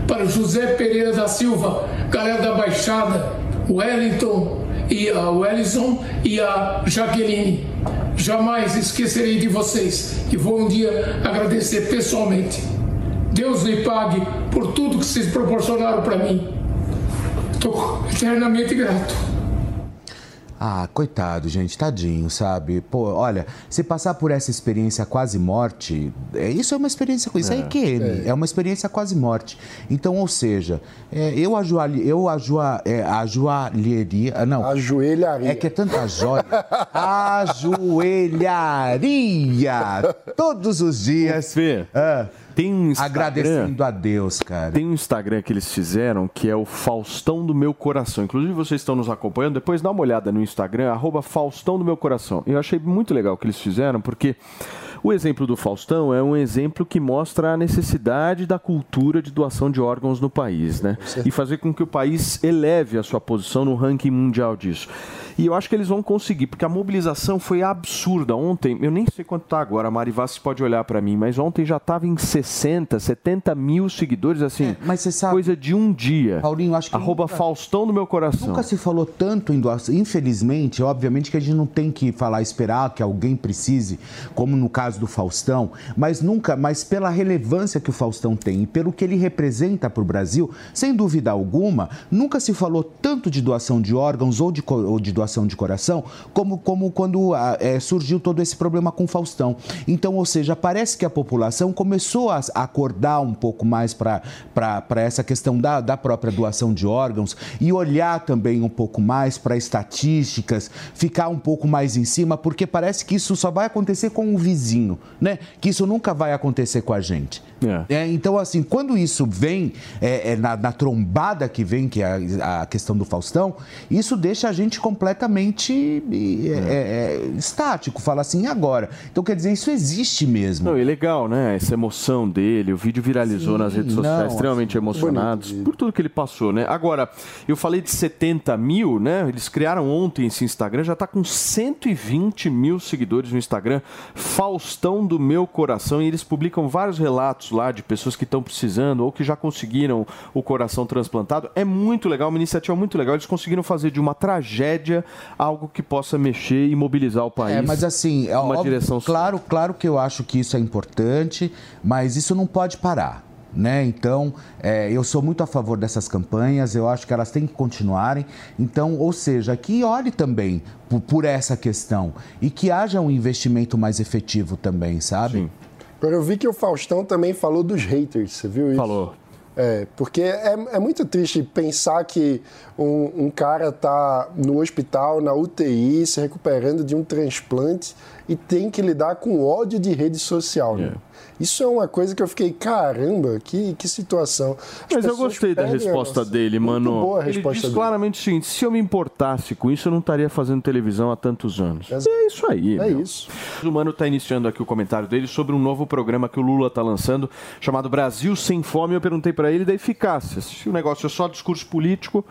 para José Pereira da Silva, galera da Baixada, Wellington e a Wellison e a Jaqueline. Jamais esquecerei de vocês e vou um dia agradecer pessoalmente. Deus lhe pague por tudo que vocês proporcionaram para mim. Estou eternamente grato. Ah, coitado, gente, tadinho, sabe? Pô, olha, se passar por essa experiência quase morte, é, isso é uma experiência, isso é, é IQM, é. é uma experiência quase morte. Então, ou seja, é, eu, ajoelharia, eu ajoa, é, ajoelharia, não. Ajoelharia. É que é tanta joia. ajoelharia *laughs* todos os dias. Fê. Ah, tem um Instagram, Agradecendo a Deus, cara. Tem um Instagram que eles fizeram que é o Faustão do Meu Coração. Inclusive, vocês estão nos acompanhando. Depois dá uma olhada no Instagram, arroba Faustão do Meu Coração. Eu achei muito legal o que eles fizeram, porque o exemplo do Faustão é um exemplo que mostra a necessidade da cultura de doação de órgãos no país, né? E fazer com que o país eleve a sua posição no ranking mundial disso. E eu acho que eles vão conseguir, porque a mobilização foi absurda. Ontem, eu nem sei quanto está agora, a Mari Vassi pode olhar para mim, mas ontem já estava em 60, 70 mil seguidores, assim, é, mas você sabe, coisa de um dia. Paulinho, acho que. Arroba nunca, Faustão no meu coração. Nunca se falou tanto em doação. Infelizmente, obviamente que a gente não tem que falar, esperar que alguém precise, como no caso do Faustão, mas nunca, mas pela relevância que o Faustão tem e pelo que ele representa para o Brasil, sem dúvida alguma, nunca se falou tanto de doação de órgãos ou de, ou de doação doação de coração, como, como quando é, surgiu todo esse problema com Faustão. Então, ou seja, parece que a população começou a acordar um pouco mais para essa questão da, da própria doação de órgãos e olhar também um pouco mais para estatísticas, ficar um pouco mais em cima, porque parece que isso só vai acontecer com o vizinho, né? Que isso nunca vai acontecer com a gente. É. É, então, assim, quando isso vem é, é na, na, trombada que vem, que é a, a, questão do Faustão, isso deixa a gente completamente estático. Fala assim, e agora? Então, quer dizer, isso existe mesmo. Não, e legal, né? Essa emoção dele, o vídeo viralizou Sim, nas redes sociais, não, extremamente assim, emocionados bonito. por tudo que ele passou, né? Agora, eu falei de 70 mil, né? Eles criaram ontem esse Instagram, já está com 120 mil seguidores no Instagram. Faustão do meu coração, e eles publicam vários relatos lá de pessoas que estão precisando ou que já conseguiram o coração transplantado. É muito legal, uma iniciativa muito legal. Eles conseguiram fazer de uma tragédia algo que possa mexer e mobilizar o país. É, mas assim, é uma óbvio, direção claro, claro que eu acho que isso é importante, mas isso não pode parar. Né? Então, é, eu sou muito a favor dessas campanhas, eu acho que elas têm que continuarem. Então, ou seja, que olhe também por, por essa questão e que haja um investimento mais efetivo também, sabe? Sim. Agora eu vi que o Faustão também falou dos haters, você viu isso? Falou. É, porque é, é muito triste pensar que um, um cara tá no hospital, na UTI, se recuperando de um transplante e tem que lidar com ódio de rede social. Né? É. Isso é uma coisa que eu fiquei, caramba, que, que situação. As Mas eu gostei da resposta dele, mano. Boa a Ele resposta diz dele. claramente o seguinte: se eu me importasse com isso, eu não estaria fazendo televisão há tantos anos. Exato. É isso aí. É meu. isso. O Mano está iniciando aqui o comentário dele sobre um novo programa que o Lula está lançando, chamado Brasil Sem Fome. Eu perguntei para ele da eficácia. Se o negócio é só discurso político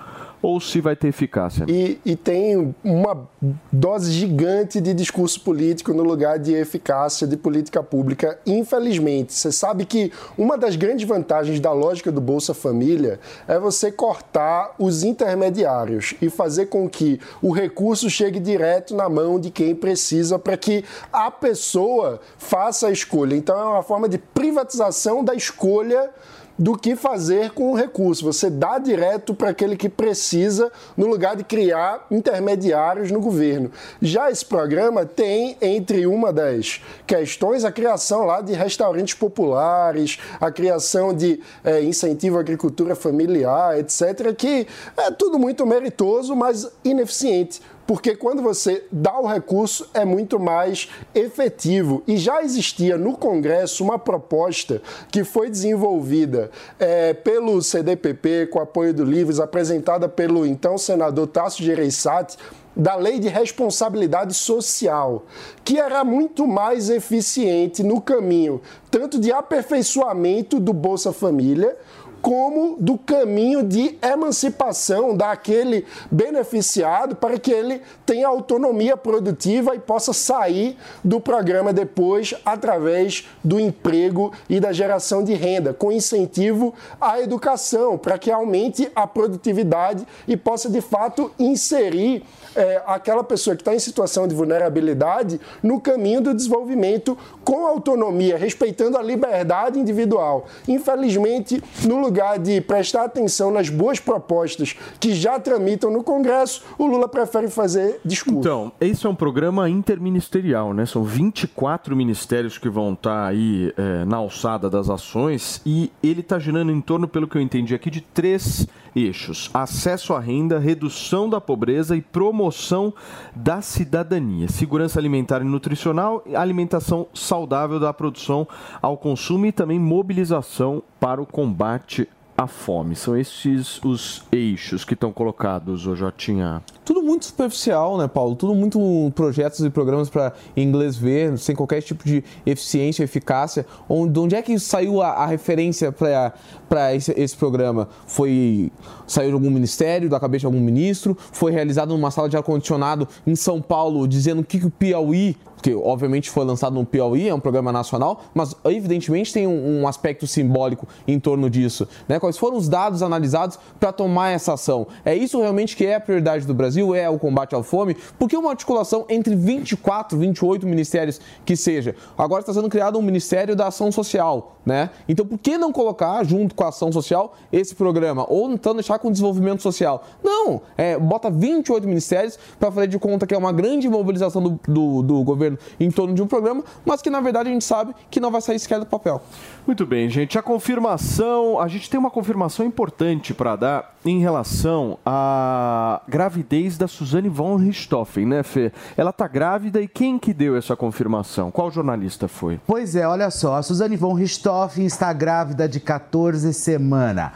ou se vai ter eficácia. E, e, tem uma dose gigante de discurso político no lugar de eficácia de política pública, infelizmente. Você sabe que uma das grandes vantagens da lógica do Bolsa Família é você cortar os intermediários e fazer com que o recurso chegue direto na mão de quem precisa para que a pessoa faça a escolha. Então é uma forma de privatização da escolha do que fazer com o recurso. Você dá direto para aquele que precisa, no lugar de criar intermediários no governo. Já esse programa tem, entre uma das questões, a criação lá de restaurantes populares, a criação de é, incentivo à agricultura familiar, etc., que é tudo muito meritoso, mas ineficiente porque quando você dá o recurso é muito mais efetivo. E já existia no Congresso uma proposta que foi desenvolvida é, pelo CDPP, com apoio do Livres, apresentada pelo então senador Tasso Gereissati, da lei de responsabilidade social, que era muito mais eficiente no caminho tanto de aperfeiçoamento do Bolsa Família, como do caminho de emancipação daquele beneficiado para que ele tenha autonomia produtiva e possa sair do programa depois através do emprego e da geração de renda, com incentivo à educação, para que aumente a produtividade e possa de fato inserir é, aquela pessoa que está em situação de vulnerabilidade no caminho do desenvolvimento com autonomia, respeitando a liberdade individual. Infelizmente, no lugar de prestar atenção nas boas propostas que já tramitam no Congresso, o Lula prefere fazer discurso. Então, esse é um programa interministerial, né? São 24 ministérios que vão estar aí é, na alçada das ações e ele está girando em torno, pelo que eu entendi aqui, de três eixos: acesso à renda, redução da pobreza e promoção da cidadania, segurança alimentar e nutricional, alimentação saudável da produção ao consumo e também mobilização para o combate à fome. São esses os eixos que estão colocados, ô Jotinha. Tudo muito superficial, né, Paulo? Tudo muito projetos e programas para inglês ver, sem qualquer tipo de eficiência, eficácia. Onde, de onde é que saiu a, a referência para esse, esse programa? Foi saiu de algum ministério, da cabeça de algum ministro? Foi realizado numa sala de ar-condicionado em São Paulo, dizendo que o Piauí porque obviamente foi lançado no Piauí, é um programa nacional, mas evidentemente tem um, um aspecto simbólico em torno disso. Né? Quais foram os dados analisados para tomar essa ação? É isso realmente que é a prioridade do Brasil? É o combate à fome? Porque uma articulação entre 24, 28 ministérios que seja. Agora está sendo criado um Ministério da Ação Social, né? Então por que não colocar junto com a ação social esse programa? Ou então deixar com o desenvolvimento social? Não, é, bota 28 ministérios para fazer de conta que é uma grande mobilização do, do, do governo governo em torno de um programa, mas que na verdade a gente sabe que não vai sair sequer do papel. Muito bem, gente. A confirmação, a gente tem uma confirmação importante para dar em relação à gravidez da Suzane von Richthofen, né, Fê? Ela tá grávida e quem que deu essa confirmação? Qual jornalista foi? Pois é, olha só, a Suzane von Richthofen está grávida de 14 semanas.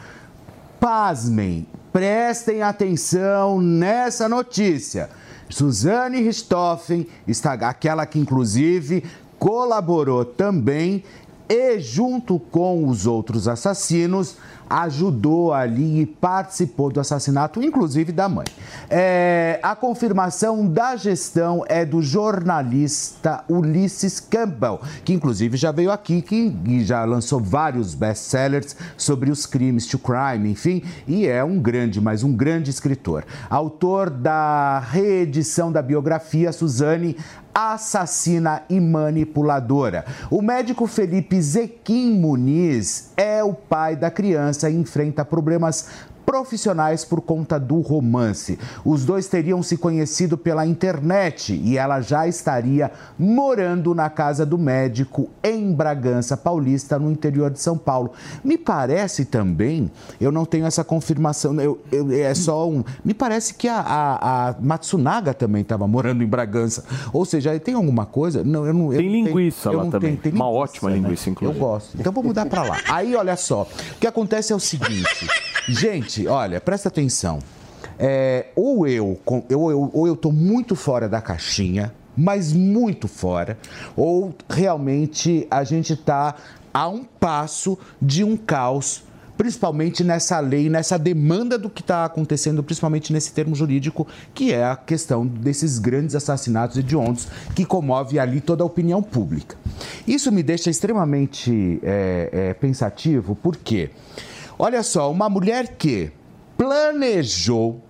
Pasmem, prestem atenção nessa notícia. Suzane está, aquela que inclusive colaborou também e junto com os outros assassinos ajudou ali e participou do assassinato, inclusive da mãe. É, a confirmação da gestão é do jornalista Ulisses Campbell, que inclusive já veio aqui, que já lançou vários best-sellers sobre os crimes, to crime, enfim, e é um grande, mas um grande escritor. Autor da reedição da biografia Suzane assassina e manipuladora. O médico Felipe Zequim Muniz é o pai da criança e enfrenta problemas profissionais por conta do romance. Os dois teriam se conhecido pela internet e ela já estaria morando na casa do médico em Bragança Paulista, no interior de São Paulo. Me parece também, eu não tenho essa confirmação, eu, eu, é só um. Me parece que a, a, a Matsunaga também estava morando em Bragança. Ou seja, tem alguma coisa? Não, eu não, eu tem linguiça tenho, lá também. Tenho, tem Uma linguiça, ótima né? linguiça, inclusive. Eu gosto. Então vou mudar para lá. Aí, olha só, o que acontece é o seguinte. Gente, olha, presta atenção. É, ou eu, eu, eu, ou eu tô muito fora da caixinha, mas muito fora, ou realmente a gente está a um passo de um caos principalmente nessa lei, nessa demanda do que está acontecendo, principalmente nesse termo jurídico, que é a questão desses grandes assassinatos hediondos que comove ali toda a opinião pública. Isso me deixa extremamente é, é, pensativo, porque, olha só, uma mulher que planejou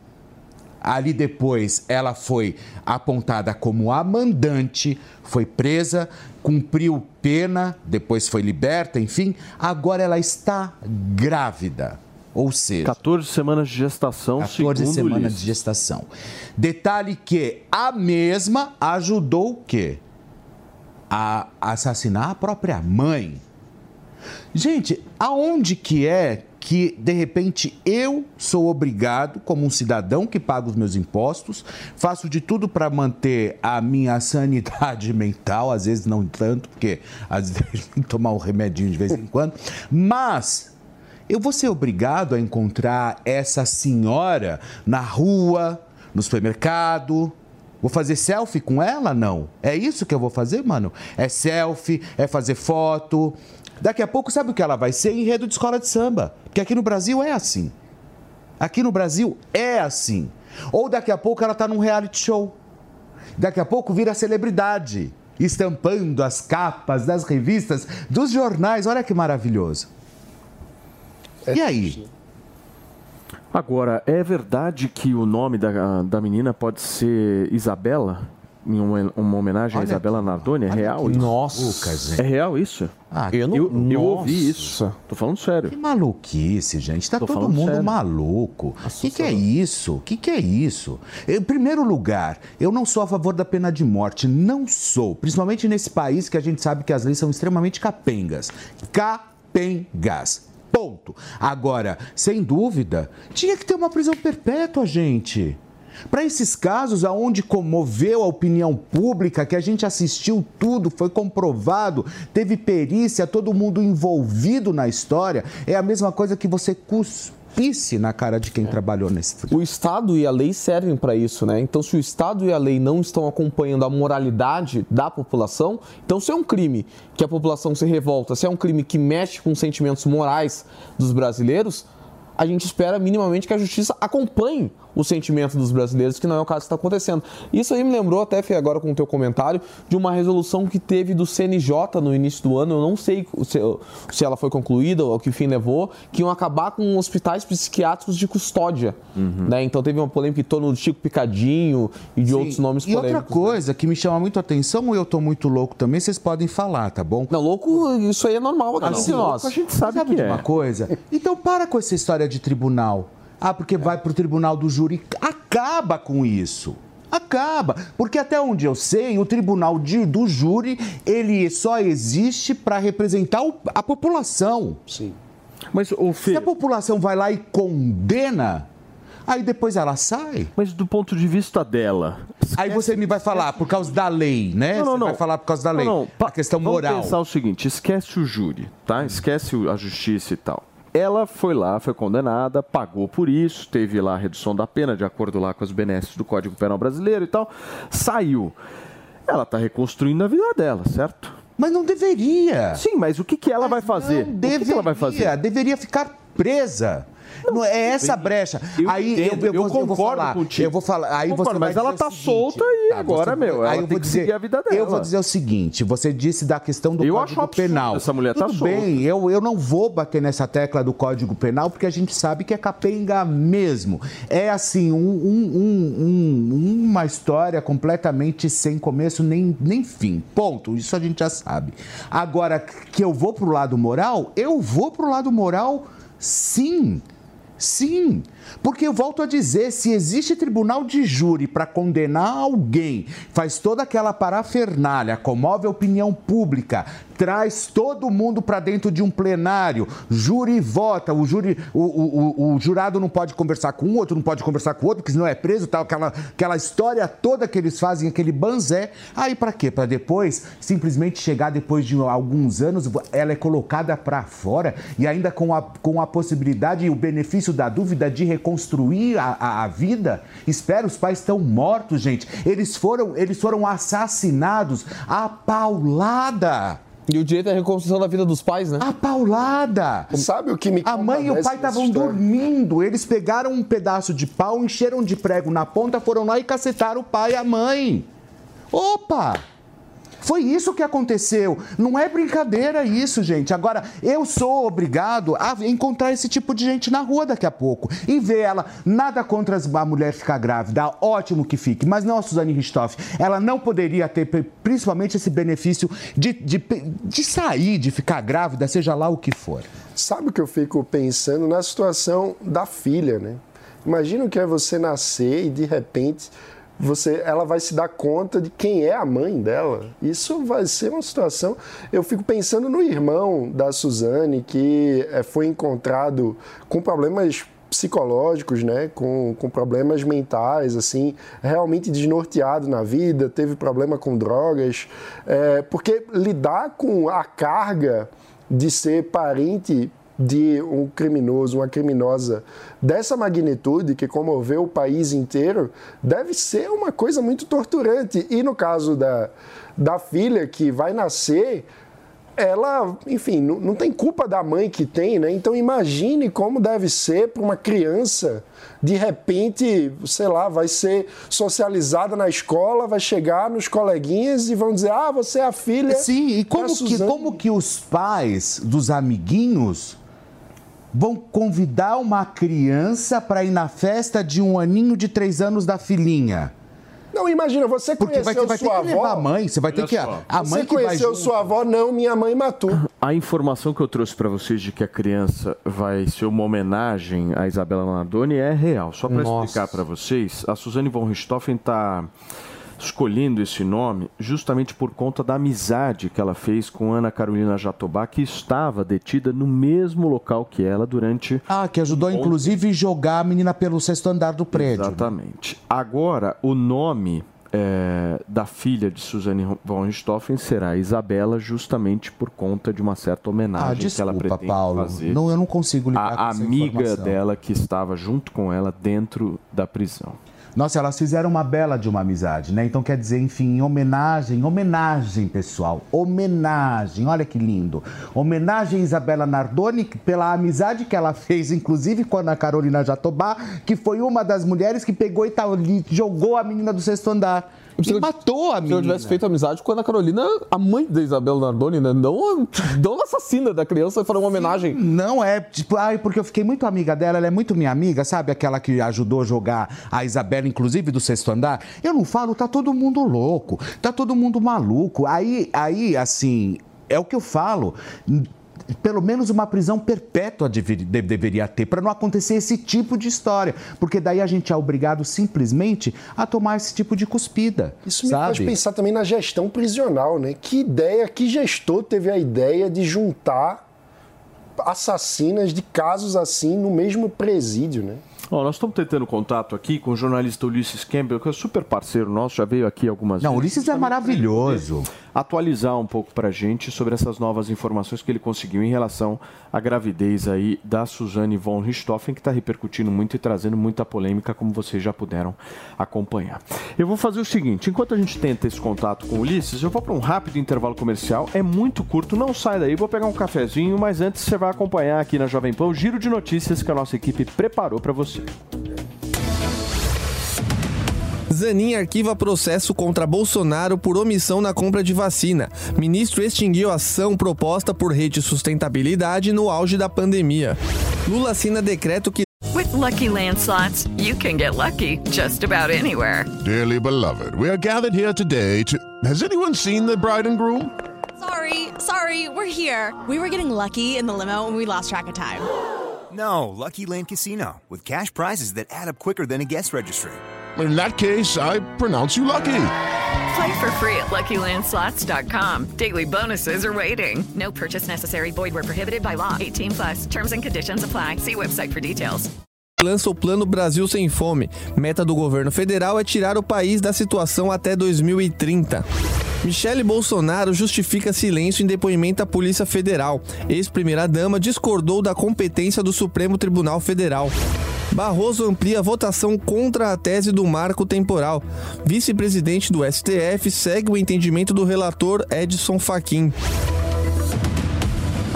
Ali depois ela foi apontada como a mandante, foi presa, cumpriu pena, depois foi liberta, enfim. Agora ela está grávida. Ou seja, 14 semanas de gestação, 14 semanas de gestação. Detalhe que a mesma ajudou o quê? A assassinar a própria mãe. Gente, aonde que é que, de repente, eu sou obrigado, como um cidadão que paga os meus impostos, faço de tudo para manter a minha sanidade *laughs* mental, às vezes não tanto, porque às vezes *laughs* tem que tomar um remedinho de vez em quando, mas eu vou ser obrigado a encontrar essa senhora na rua, no supermercado. Vou fazer selfie com ela? Não. É isso que eu vou fazer, mano? É selfie, é fazer foto. Daqui a pouco, sabe o que ela vai ser? Enredo de escola de samba. Porque aqui no Brasil é assim. Aqui no Brasil é assim. Ou daqui a pouco ela tá num reality show. Daqui a pouco vira celebridade, estampando as capas das revistas, dos jornais. Olha que maravilhoso. E aí? Agora, é verdade que o nome da, da menina pode ser Isabela? Em uma, uma homenagem Olha a Isabela Nardoni? É real isso? Nossa, É real isso? Ah, eu, não- eu, eu ouvi isso. Tô falando sério. Que maluquice, gente. Tá Tô todo mundo sério. maluco. O que, que é isso? O que, que é isso? Em primeiro lugar, eu não sou a favor da pena de morte. Não sou. Principalmente nesse país que a gente sabe que as leis são extremamente capengas. Capengas. Ponto. Agora, sem dúvida, tinha que ter uma prisão perpétua, gente. Para esses casos aonde comoveu a opinião pública, que a gente assistiu tudo, foi comprovado, teve perícia, todo mundo envolvido na história, é a mesma coisa que você cuspisse na cara de quem trabalhou nesse O Estado e a lei servem para isso, né? Então, se o Estado e a lei não estão acompanhando a moralidade da população, então se é um crime que a população se revolta, se é um crime que mexe com os sentimentos morais dos brasileiros, a gente espera minimamente que a justiça acompanhe o sentimento dos brasileiros, que não é o caso que está acontecendo. Isso aí me lembrou, até Fê, agora com o teu comentário, de uma resolução que teve do CNJ no início do ano, eu não sei se, se ela foi concluída ou que fim levou, que iam acabar com hospitais psiquiátricos de custódia. Né? Então teve uma polêmica em torno do Chico Picadinho e de outros nomes E outra polêmicos. coisa que me chama muito a atenção, ou eu tô muito louco também, vocês podem falar, tá bom? Não, louco, isso aí é normal aqui Assim, entre nós. louco a gente sabe, de uma coisa? Então para com essa história de tribunal. Ah, porque vai pro tribunal do júri. Acaba com isso. Acaba. Porque até onde eu sei, o tribunal de- do júri, ele só existe para representar o- a população. Sim. Mas, o Se a população vai lá e condena, aí depois ela sai. Mas do ponto de vista dela. Aí você me vai falar por causa da lei, né? Não, não, Você não. vai falar por causa da lei. Não, não. Pa- A questão Vamos moral. pensar o seguinte: esquece o júri, tá? Esquece o- a justiça e tal. Ela foi lá, foi condenada, pagou por isso, teve lá a redução da pena, de acordo lá com as benesses do Código Penal Brasileiro e tal. Saiu. Ela tá reconstruindo a vida dela, certo? Mas não deveria. Sim, mas o que, que ela vai fazer? Não o deveria, que, que ela vai fazer? deveria ficar presa. Não, é essa brecha. Eu aí entendo, eu, eu, eu eu vou concordo falar. contigo. Eu vou falar. Aí Concordo, você mas ela tá seguinte, solta e tá, agora, você- meu, ela aí eu vou dizer, seguir a vida Eu dela. vou dizer o seguinte: você disse da questão do Eu Código acho Penal. essa mulher tá Tudo solta. bem, eu, eu não vou bater nessa tecla do Código Penal porque a gente sabe que é capenga mesmo. É assim, um- um- um- uma história completamente sem começo nem, nem fim. Ponto. Isso a gente já sabe. Agora, que eu vou pro lado moral, eu vou pro lado moral sim. Sim, porque eu volto a dizer, se existe tribunal de júri para condenar alguém, faz toda aquela parafernália, comove a opinião pública, traz todo mundo para dentro de um plenário, júri vota, o júri, o, o- o- jurado não pode conversar com um, outro não pode conversar com o outro, porque senão é preso, tal, aquela, aquela história toda que eles fazem, aquele banzé. Aí para quê? Para depois simplesmente chegar depois de alguns anos, ela é colocada para fora e ainda com a, com a possibilidade e o benefício da dúvida de reconstruir a, a, a vida. Espera, os pais estão mortos, gente. Eles foram, eles foram assassinados a paulada. E o direito à reconstrução da vida dos pais, né? A paulada! Sabe o que me A mãe e o pai estavam dormindo. Eles pegaram um pedaço de pau, encheram de prego na ponta, foram lá e cacetaram o pai e a mãe. Opa! Foi isso que aconteceu. Não é brincadeira isso, gente. Agora, eu sou obrigado a encontrar esse tipo de gente na rua daqui a pouco e ver ela. Nada contra a mulher ficar grávida, ótimo que fique. Mas não a Suzane Ristoff. Ela não poderia ter, pri- principalmente, esse benefício de, de, de sair, de ficar grávida, seja lá o que for. Sabe o que eu fico pensando na situação da filha, né? Imagina o que é você nascer e de repente você, ela vai se dar conta de quem é a mãe dela. Isso vai ser uma situação. Eu fico pensando no irmão da Suzane, que é, foi encontrado com problemas psicológicos, né, com, com problemas mentais, assim, realmente desnorteado na vida, teve problema com drogas, é, porque lidar com a carga de ser parente de um criminoso, uma criminosa dessa magnitude que comoveu o país inteiro, deve ser uma coisa muito torturante. E no caso da, da filha que vai nascer, ela, enfim, não, não tem culpa da mãe que tem, né? Então imagine como deve ser para uma criança, de repente, sei lá, vai ser socializada na escola, vai chegar nos coleguinhas e vão dizer: "Ah, você é a filha". Sim, e como que, Suzane." como que os pais dos amiguinhos vão convidar uma criança para ir na festa de um aninho de três anos da filhinha? Não, imagina, você Porque vai, conheceu vai ter sua que avó. a mãe, você vai ter Olha que. só. A mãe você que vai conheceu junto. sua avó, não, minha mãe matou. A informação que eu trouxe para vocês de que a criança vai ser uma homenagem a Isabela Nardoni é real. Só para explicar para vocês, a Suzane von Richthofen está escolhendo esse nome justamente por conta da amizade que ela fez com Ana Carolina Jatobá, que estava detida no mesmo local que ela durante Ah, que ajudou inclusive jogar a menina pelo sexto andar do prédio. Exatamente. Agora, o nome é, da filha de Suzane von Richthofen será Isabela, justamente por conta de uma certa homenagem Ah, que ela desculpa, pretende Paulo. fazer. Não, eu não consigo lidar com a essa amiga informação. dela que estava junto com ela dentro da prisão. Nossa, elas fizeram uma bela de uma amizade, né? Então quer dizer, enfim, em homenagem, homenagem, pessoal. Homenagem, olha que lindo. Homenagem a Isabela Nardoni pela amizade que ela fez, inclusive com a Ana Carolina Jatobá, que foi uma das mulheres que pegou e jogou a menina do sexto andar. E matou a Se eu menina. tivesse feito amizade com a Ana Carolina, a mãe da Isabela Nardoni, né? Não, não assassina da criança, foi uma homenagem. Não é, tipo, ai, porque eu fiquei muito amiga dela, ela é muito minha amiga, sabe? Aquela que ajudou a jogar a Isabela, inclusive do sexto andar. Eu não falo, tá todo mundo louco, tá todo mundo maluco. Aí, aí, assim, é o que eu falo. Pelo menos uma prisão perpétua dever- de- deveria ter, para não acontecer esse tipo de história. Porque daí a gente é obrigado simplesmente a tomar esse tipo de cuspida. Isso me sabe? faz pensar também na gestão prisional, né? Que ideia, que gestor teve a ideia de juntar assassinas de casos assim no mesmo presídio, né? Nós estamos tentando contato aqui com o jornalista Ulisses Campbell, que é super parceiro nosso, já veio aqui algumas Não, vezes. Ulisses é maravilhoso. Atualizar um pouco pra gente sobre essas novas informações que ele conseguiu em relação à gravidez aí da Suzane von Richthofen, que está repercutindo muito e trazendo muita polêmica, como vocês já puderam acompanhar. Eu vou fazer o seguinte, enquanto a gente tenta esse contato com o Ulisses, eu vou para um rápido intervalo comercial, é muito curto, não sai daí, vou pegar um cafezinho, mas antes você vai acompanhar aqui na Jovem Pan o giro de notícias que a nossa equipe preparou para você. Zanin arquiva processo contra Bolsonaro por omissão na compra de vacina. Ministro extinguiu ação proposta por Rede Sustentabilidade no auge da pandemia. Lula assina decreto que With Lucky Land slots, you can get lucky just about anywhere. Dearly beloved, we are gathered here today to. Has anyone seen the bride and groom? Sorry, sorry, we're here. We were getting lucky in the limo and we lost track of time. No, Lucky Land Casino, with cash prizes that add up quicker than a guest registry. In that case, I pronounce you lucky. Play for free at LuckyLandSlots.com. Daily bonuses are waiting. No purchase necessary. Void were prohibited by law. 18 plus. Terms and conditions apply. See website for details. lança o Plano Brasil Sem Fome. Meta do governo federal é tirar o país da situação até 2030. Michele Bolsonaro justifica silêncio em depoimento à Polícia Federal. Ex-primeira-dama discordou da competência do Supremo Tribunal Federal. Barroso amplia a votação contra a tese do marco temporal. Vice-presidente do STF segue o entendimento do relator Edson Fachin.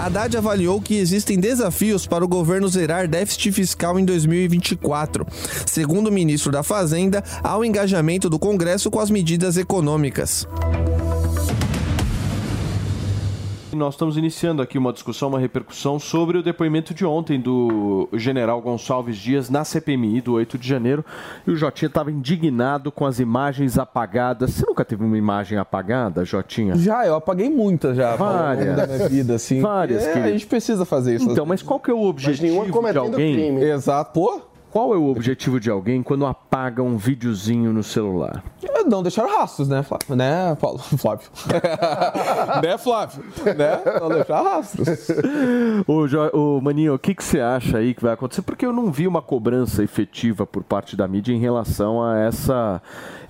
Haddad avaliou que existem desafios para o governo zerar déficit fiscal em 2024. Segundo o ministro da Fazenda, há o engajamento do Congresso com as medidas econômicas. Nós estamos iniciando aqui uma discussão, uma repercussão sobre o depoimento de ontem do general Gonçalves Dias na CPMI do 8 de janeiro. E o Jotinha estava indignado com as imagens apagadas. Você nunca teve uma imagem apagada, Jotinha? Já, eu apaguei muitas já Várias. da minha vida, assim. Várias, É, a querido. gente precisa fazer isso. Então, mas qual que é o objetivo de alguém? Exato. Pô, Qual é o objetivo de alguém quando apaga um videozinho no celular? Não deixar rastros, né, Flávio? Né, Paulo? *laughs* Flávio. *laughs* né, Flávio? Né? Não deixar rastros. Ô, Jo- ô, Maninho, o que, que você acha aí que vai acontecer? Porque eu não vi uma cobrança efetiva por parte da mídia em relação a essa,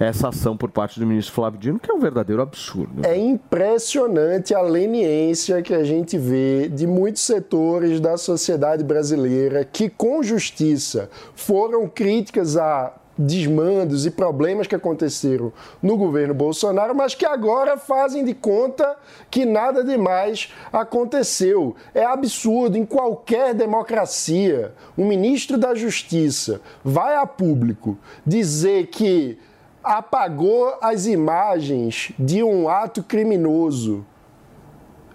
essa ação por parte do ministro Flávio Dino, que é um verdadeiro absurdo. É impressionante a leniência que a gente vê de muitos setores da sociedade brasileira que, com justiça, foram críticas a desmandos e problemas que aconteceram no governo Bolsonaro, mas que agora fazem de conta que nada demais aconteceu. É absurdo em qualquer democracia. Um ministro da Justiça vai a público dizer que apagou as imagens de um ato criminoso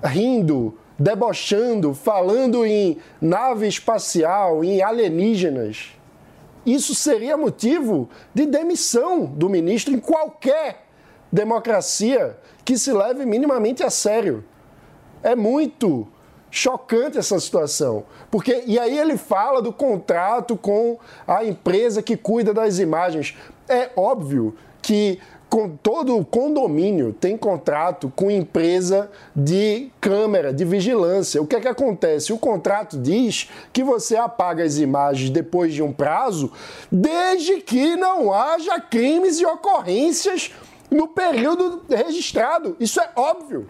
rindo, debochando, falando em nave espacial, em alienígenas. Isso seria motivo de demissão do ministro em qualquer democracia que se leve minimamente a sério. É muito chocante essa situação. Porque e aí ele fala do contrato com a empresa que cuida das imagens. É óbvio que com todo condomínio tem contrato com empresa de câmera, de vigilância. O que é que acontece? O contrato diz que você apaga as imagens depois de um prazo, desde que não haja crimes e ocorrências no período registrado. Isso é óbvio.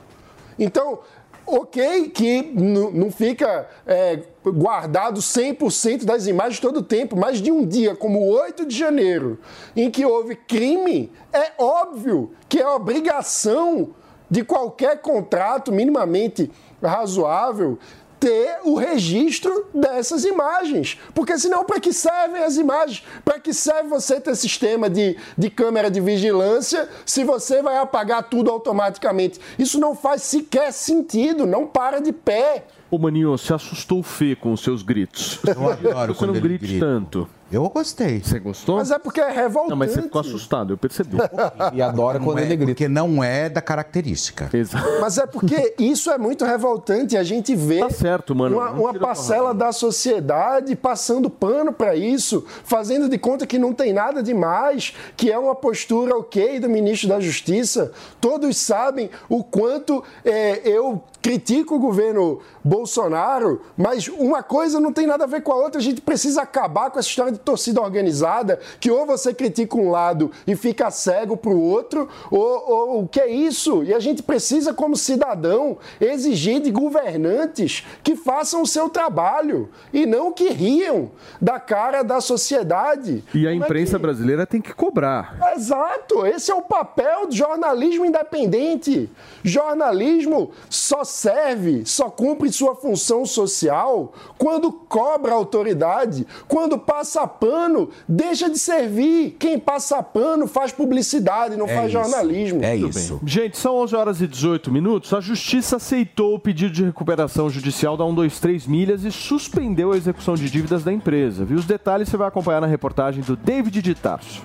Então, ok que não fica é, guardado 100% das imagens todo o tempo, mas de um dia como o 8 de janeiro, em que houve crime, é óbvio que é obrigação de qualquer contrato minimamente razoável ter o registro dessas imagens. Porque senão, para que servem as imagens? Para que serve você ter sistema de, de câmera de vigilância se você vai apagar tudo automaticamente? Isso não faz sequer sentido, não para de pé. Ô, Maninho, você assustou o Fê com os seus gritos. Eu adoro Você não quando ele grite grita. tanto. Eu gostei. Você gostou? Mas é porque é revoltante. Não, mas você ficou assustado, eu percebi. *laughs* E adora Não é, Porque não é da característica. Exato. Mas é porque isso é muito revoltante. A gente vê Tá certo, mano. uma, uma parcela da sociedade passando pano para isso, fazendo de conta que não tem nada demais, que é uma postura ok do ministro da Justiça. Todos sabem o quanto é, eu critico o governo Bolsonaro, mas uma coisa não tem nada a ver com a outra. A gente precisa acabar com essa história de torcida organizada, que ou você critica um lado e fica cego para o outro, ou, ou o que é isso? E a gente precisa, como cidadão, exigir de governantes que façam o seu trabalho e não que riam da cara da sociedade. E a é imprensa que- brasileira tem que cobrar. Exato, esse é o papel do jornalismo independente. Jornalismo só serve, só cumpre sua função social quando cobra a autoridade, quando passa pano, deixa de servir. Quem passa pano faz publicidade, não É faz isso, jornalismo. é Muito isso. bem. Gente, são 11 horas e 18 minutos. A Justiça aceitou o pedido de recuperação judicial da 123 Milhas e suspendeu a execução de dívidas da empresa. Viu? Os detalhes você vai acompanhar na reportagem do David de Tarso.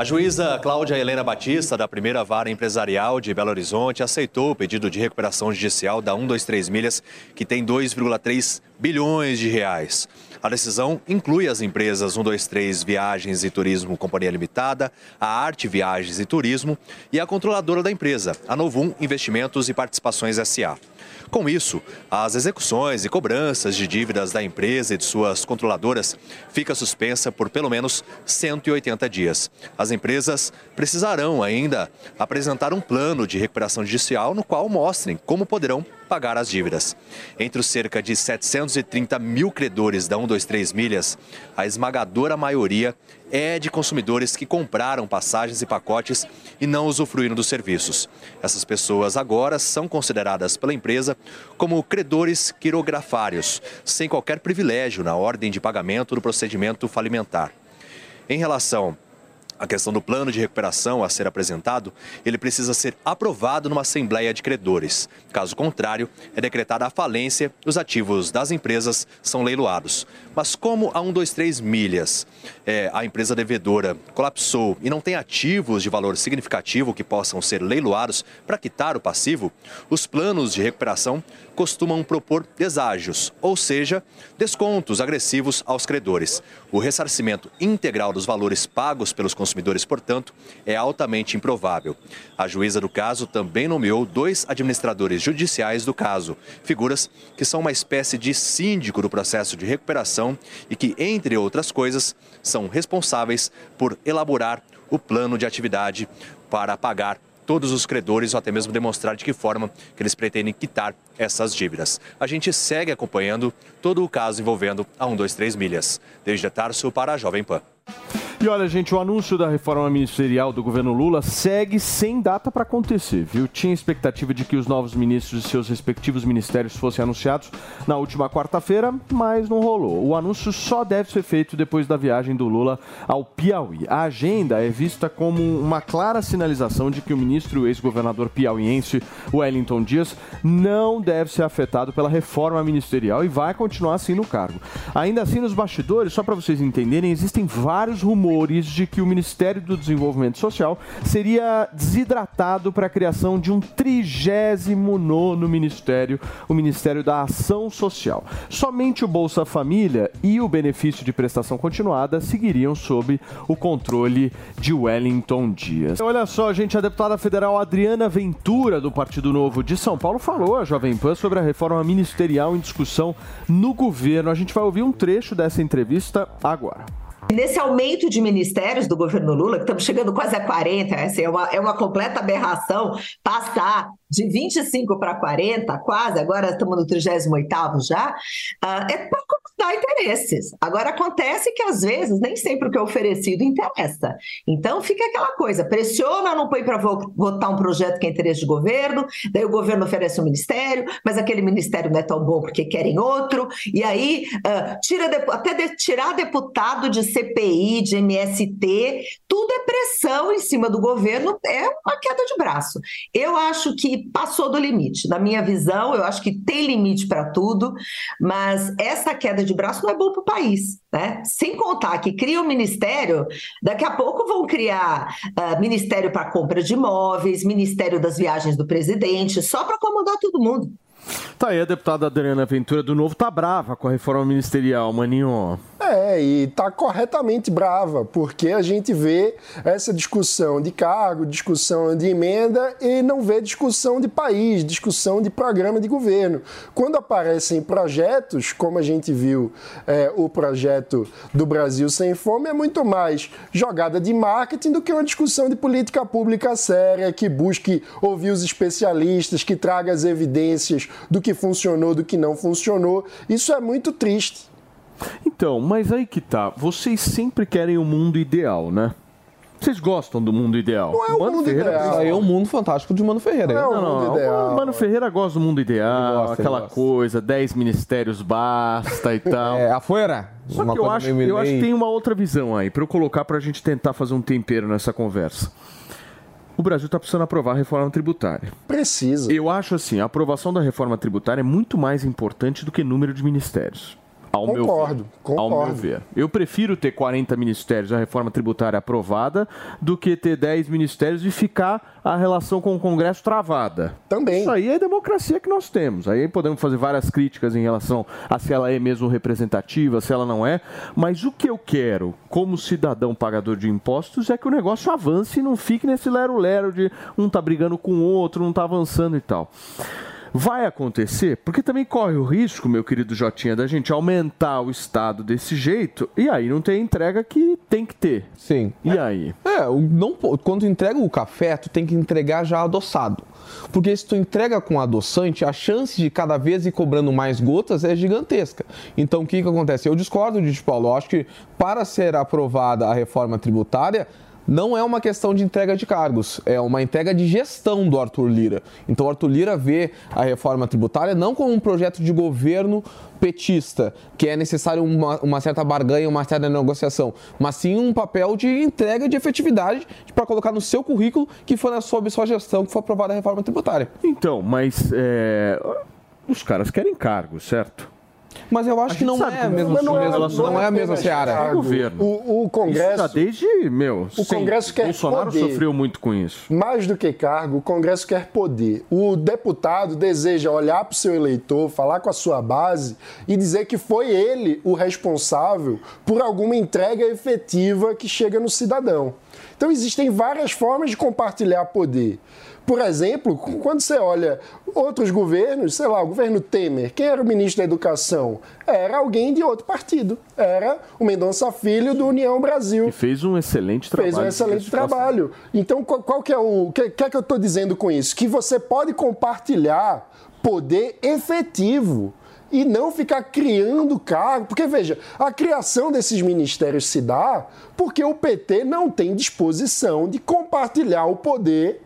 A juíza Cláudia Helena Batista, da primeira vara empresarial de Belo Horizonte, aceitou o pedido de recuperação judicial da 123 Milhas, que tem 2,3 bilhões de reais. A decisão inclui as empresas 123 Viagens e Turismo Companhia Limitada, a Arte Viagens e Turismo e a controladora da empresa, a Novum Investimentos e Participações SA. Com isso, as execuções e cobranças de dívidas da empresa e de suas controladoras fica suspensa por pelo menos 180 dias. As empresas precisarão ainda apresentar um plano de recuperação judicial no qual mostrem como poderão pagar as dívidas. Entre os cerca de 730 mil credores da 123 Milhas, a esmagadora maioria é de consumidores que compraram passagens e pacotes e não usufruíram dos serviços. Essas pessoas agora são consideradas pela empresa como credores quirografários, sem qualquer privilégio na ordem de pagamento do procedimento falimentar. Em relação a questão do plano de recuperação a ser apresentado, ele precisa ser aprovado numa assembleia de credores. Caso contrário, é decretada a falência e os ativos das empresas são leiloados. Mas como a 123 Milhas, é, a empresa devedora, colapsou e não tem ativos de valor significativo que possam ser leiloados para quitar o passivo, os planos de recuperação costumam propor deságios, ou seja, descontos agressivos aos credores. O ressarcimento integral dos valores pagos pelos consumidores, portanto, é altamente improvável. A juíza do caso também nomeou dois administradores judiciais do caso, figuras que são uma espécie de síndico do processo de recuperação e que, entre outras coisas, são responsáveis por elaborar o plano de atividade para pagar todos os credores ou até mesmo demonstrar de que forma que eles pretendem quitar essas dívidas. A gente segue acompanhando todo o caso envolvendo a 123 Milhas. Desde Tarso para a Jovem Pan. E olha, gente, o anúncio da reforma ministerial do governo Lula segue sem data para acontecer, viu? Tinha expectativa de que os novos ministros de seus respectivos ministérios fossem anunciados na última quarta-feira, mas não rolou. O anúncio só deve ser feito depois da viagem do Lula ao Piauí. A agenda é vista como uma clara sinalização de que o ministro e ex-governador piauiense Wellington Dias não deve ser afetado pela reforma ministerial e vai continuar assim no cargo. Ainda assim, nos bastidores, só para vocês entenderem, existem vários rumores de que o Ministério do Desenvolvimento Social seria desidratado para a criação de um trigésimo nono ministério, o Ministério da Ação Social. Somente o Bolsa Família e o benefício de prestação continuada seguiriam sob o controle de Wellington Dias. Olha só, gente, a deputada federal Adriana Ventura, do Partido Novo de São Paulo, falou à Jovem Pan sobre a reforma ministerial em discussão no governo. A gente vai ouvir um trecho dessa entrevista agora. Nesse aumento de ministérios do governo Lula, que estamos chegando quase a 40, assim, é, uma, é uma completa aberração passar de 25 para 40, quase, agora estamos no 38 já, uh, é para acomodar interesses. Agora, acontece que às vezes nem sempre o que é oferecido interessa. Então, fica aquela coisa: pressiona, não põe para votar um projeto que é interesse de governo, daí o governo oferece um ministério, mas aquele ministério não é tão bom porque querem outro, e aí uh, tira até de, tirar deputado de CPI, de MST, tudo é pressão em cima do governo, é uma queda de braço. Eu acho que passou do limite. Na minha visão, eu acho que tem limite para tudo, mas essa queda de braço não é bom para o país. Né? Sem contar que cria um ministério, daqui a pouco vão criar uh, ministério para compra de imóveis, ministério das viagens do presidente, só para acomodar todo mundo. Tá aí a deputada Adriana Ventura do Novo tá brava com a reforma ministerial, maninho. É, e tá corretamente brava, porque a gente vê essa discussão de cargo, discussão de emenda e não vê discussão de país, discussão de programa de governo. Quando aparecem projetos, como a gente viu é, o projeto do Brasil Sem Fome, é muito mais jogada de marketing do que uma discussão de política pública séria, que busque ouvir os especialistas, que traga as evidências do que funcionou, do que não funcionou. Isso é muito triste. Então, mas aí que tá. Vocês sempre querem o um mundo ideal, né? Vocês gostam do mundo ideal? Não é o Mano mundo Ferreira ideal. Aí é o mundo fantástico de Mano Ferreira. Não, é o Não, ideal. o Mano Ferreira gosta do mundo ideal, gosta, aquela coisa, 10 ministérios basta e *laughs* tal. É, afuera. Só Uma que eu acho, eu acho que tem uma outra visão aí, pra eu colocar pra gente tentar fazer um tempero nessa conversa. O Brasil tá precisando aprovar a reforma tributária. Precisa. Eu acho assim, a aprovação da reforma tributária é muito mais importante do que número de ministérios. Ao meu Concordo. Ao meu concordo. ver. Eu prefiro ter 40 ministérios, a reforma tributária aprovada, do que ter 10 ministérios e ficar a relação com o Congresso travada. Também. Isso aí é a democracia que nós temos. Aí podemos fazer várias críticas em relação a se ela é mesmo representativa, se ela não é. Mas o que eu quero, como cidadão pagador de impostos, é que o negócio avance e não fique nesse lero-lero de um tá brigando com o outro, não tá avançando e tal. Vai acontecer, porque também corre o risco, meu querido Jotinha, da gente aumentar o Estado desse jeito e aí não tem entrega que tem que ter. Sim. E aí? É, o- não, quando entrega o café, tu tem que entregar já adoçado. Porque se tu entrega com adoçante, a chance de cada vez ir cobrando mais gotas é gigantesca. Então o que, que acontece? Eu discordo de Paulo. Eu acho que para ser aprovada a reforma tributária, não é uma questão de entrega de cargos, é uma entrega de gestão do Arthur Lira. Então, Arthur Lira vê a reforma tributária não como um projeto de governo petista, que é necessário uma, uma, certa barganha, uma certa negociação, mas sim um papel de entrega de efetividade para colocar no seu currículo que foi sob sua gestão que foi aprovada a reforma tributária. Então, mas é, os caras querem cargo, certo? Mas eu acho que não é, mesmo, não, é, não, não é a mesma seara. É governo. O, o Congresso. Isso já desde, meu, o Congresso quer Bolsonaro poder. sofreu muito com isso. Mais do que cargo, o Congresso quer poder. O deputado deseja olhar para o seu eleitor, falar com a sua base e dizer que foi ele o responsável por alguma entrega efetiva que chega no cidadão. Então existem várias formas de compartilhar poder. Por exemplo, quando você olha outros governos, sei lá, o governo Temer, quem era o ministro da Educação? Era alguém de outro partido. Era o Mendonça Filho do União Brasil. E fez um excelente trabalho. Fez um excelente trabalho. Então, qual, qual, que é o. O que, que é que eu estou dizendo com isso? Que você pode compartilhar poder efetivo e não ficar criando cargo. Porque, veja, a criação desses ministérios se dá porque o PT não tem disposição de compartilhar o poder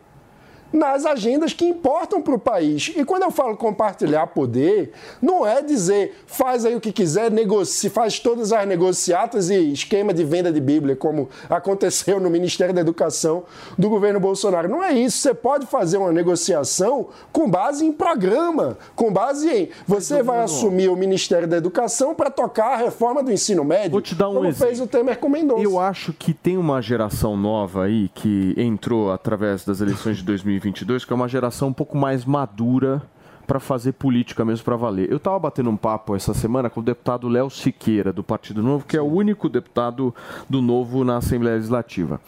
nas agendas que importam para o país. E quando eu falo compartilhar poder, não é dizer faz aí o que quiser, negocie, faz todas as negociatas e esquema de venda de Bíblia, como *laughs* aconteceu no Ministério da Educação do governo Bolsonaro. Não é isso. Você pode fazer uma negociação com base em programa, com base em você vai assumir o Ministério da Educação para tocar a reforma do ensino médio. Vou te dar um como exemplo. fez o Temer com Mendonça. Eu acho que tem uma geração nova aí que entrou através das eleições de 2022, que é uma geração um pouco mais madura para fazer política mesmo para valer. Eu estava batendo um papo essa semana com o deputado Léo Siqueira, do Partido Novo, que é o único deputado do Novo na Assembleia Legislativa.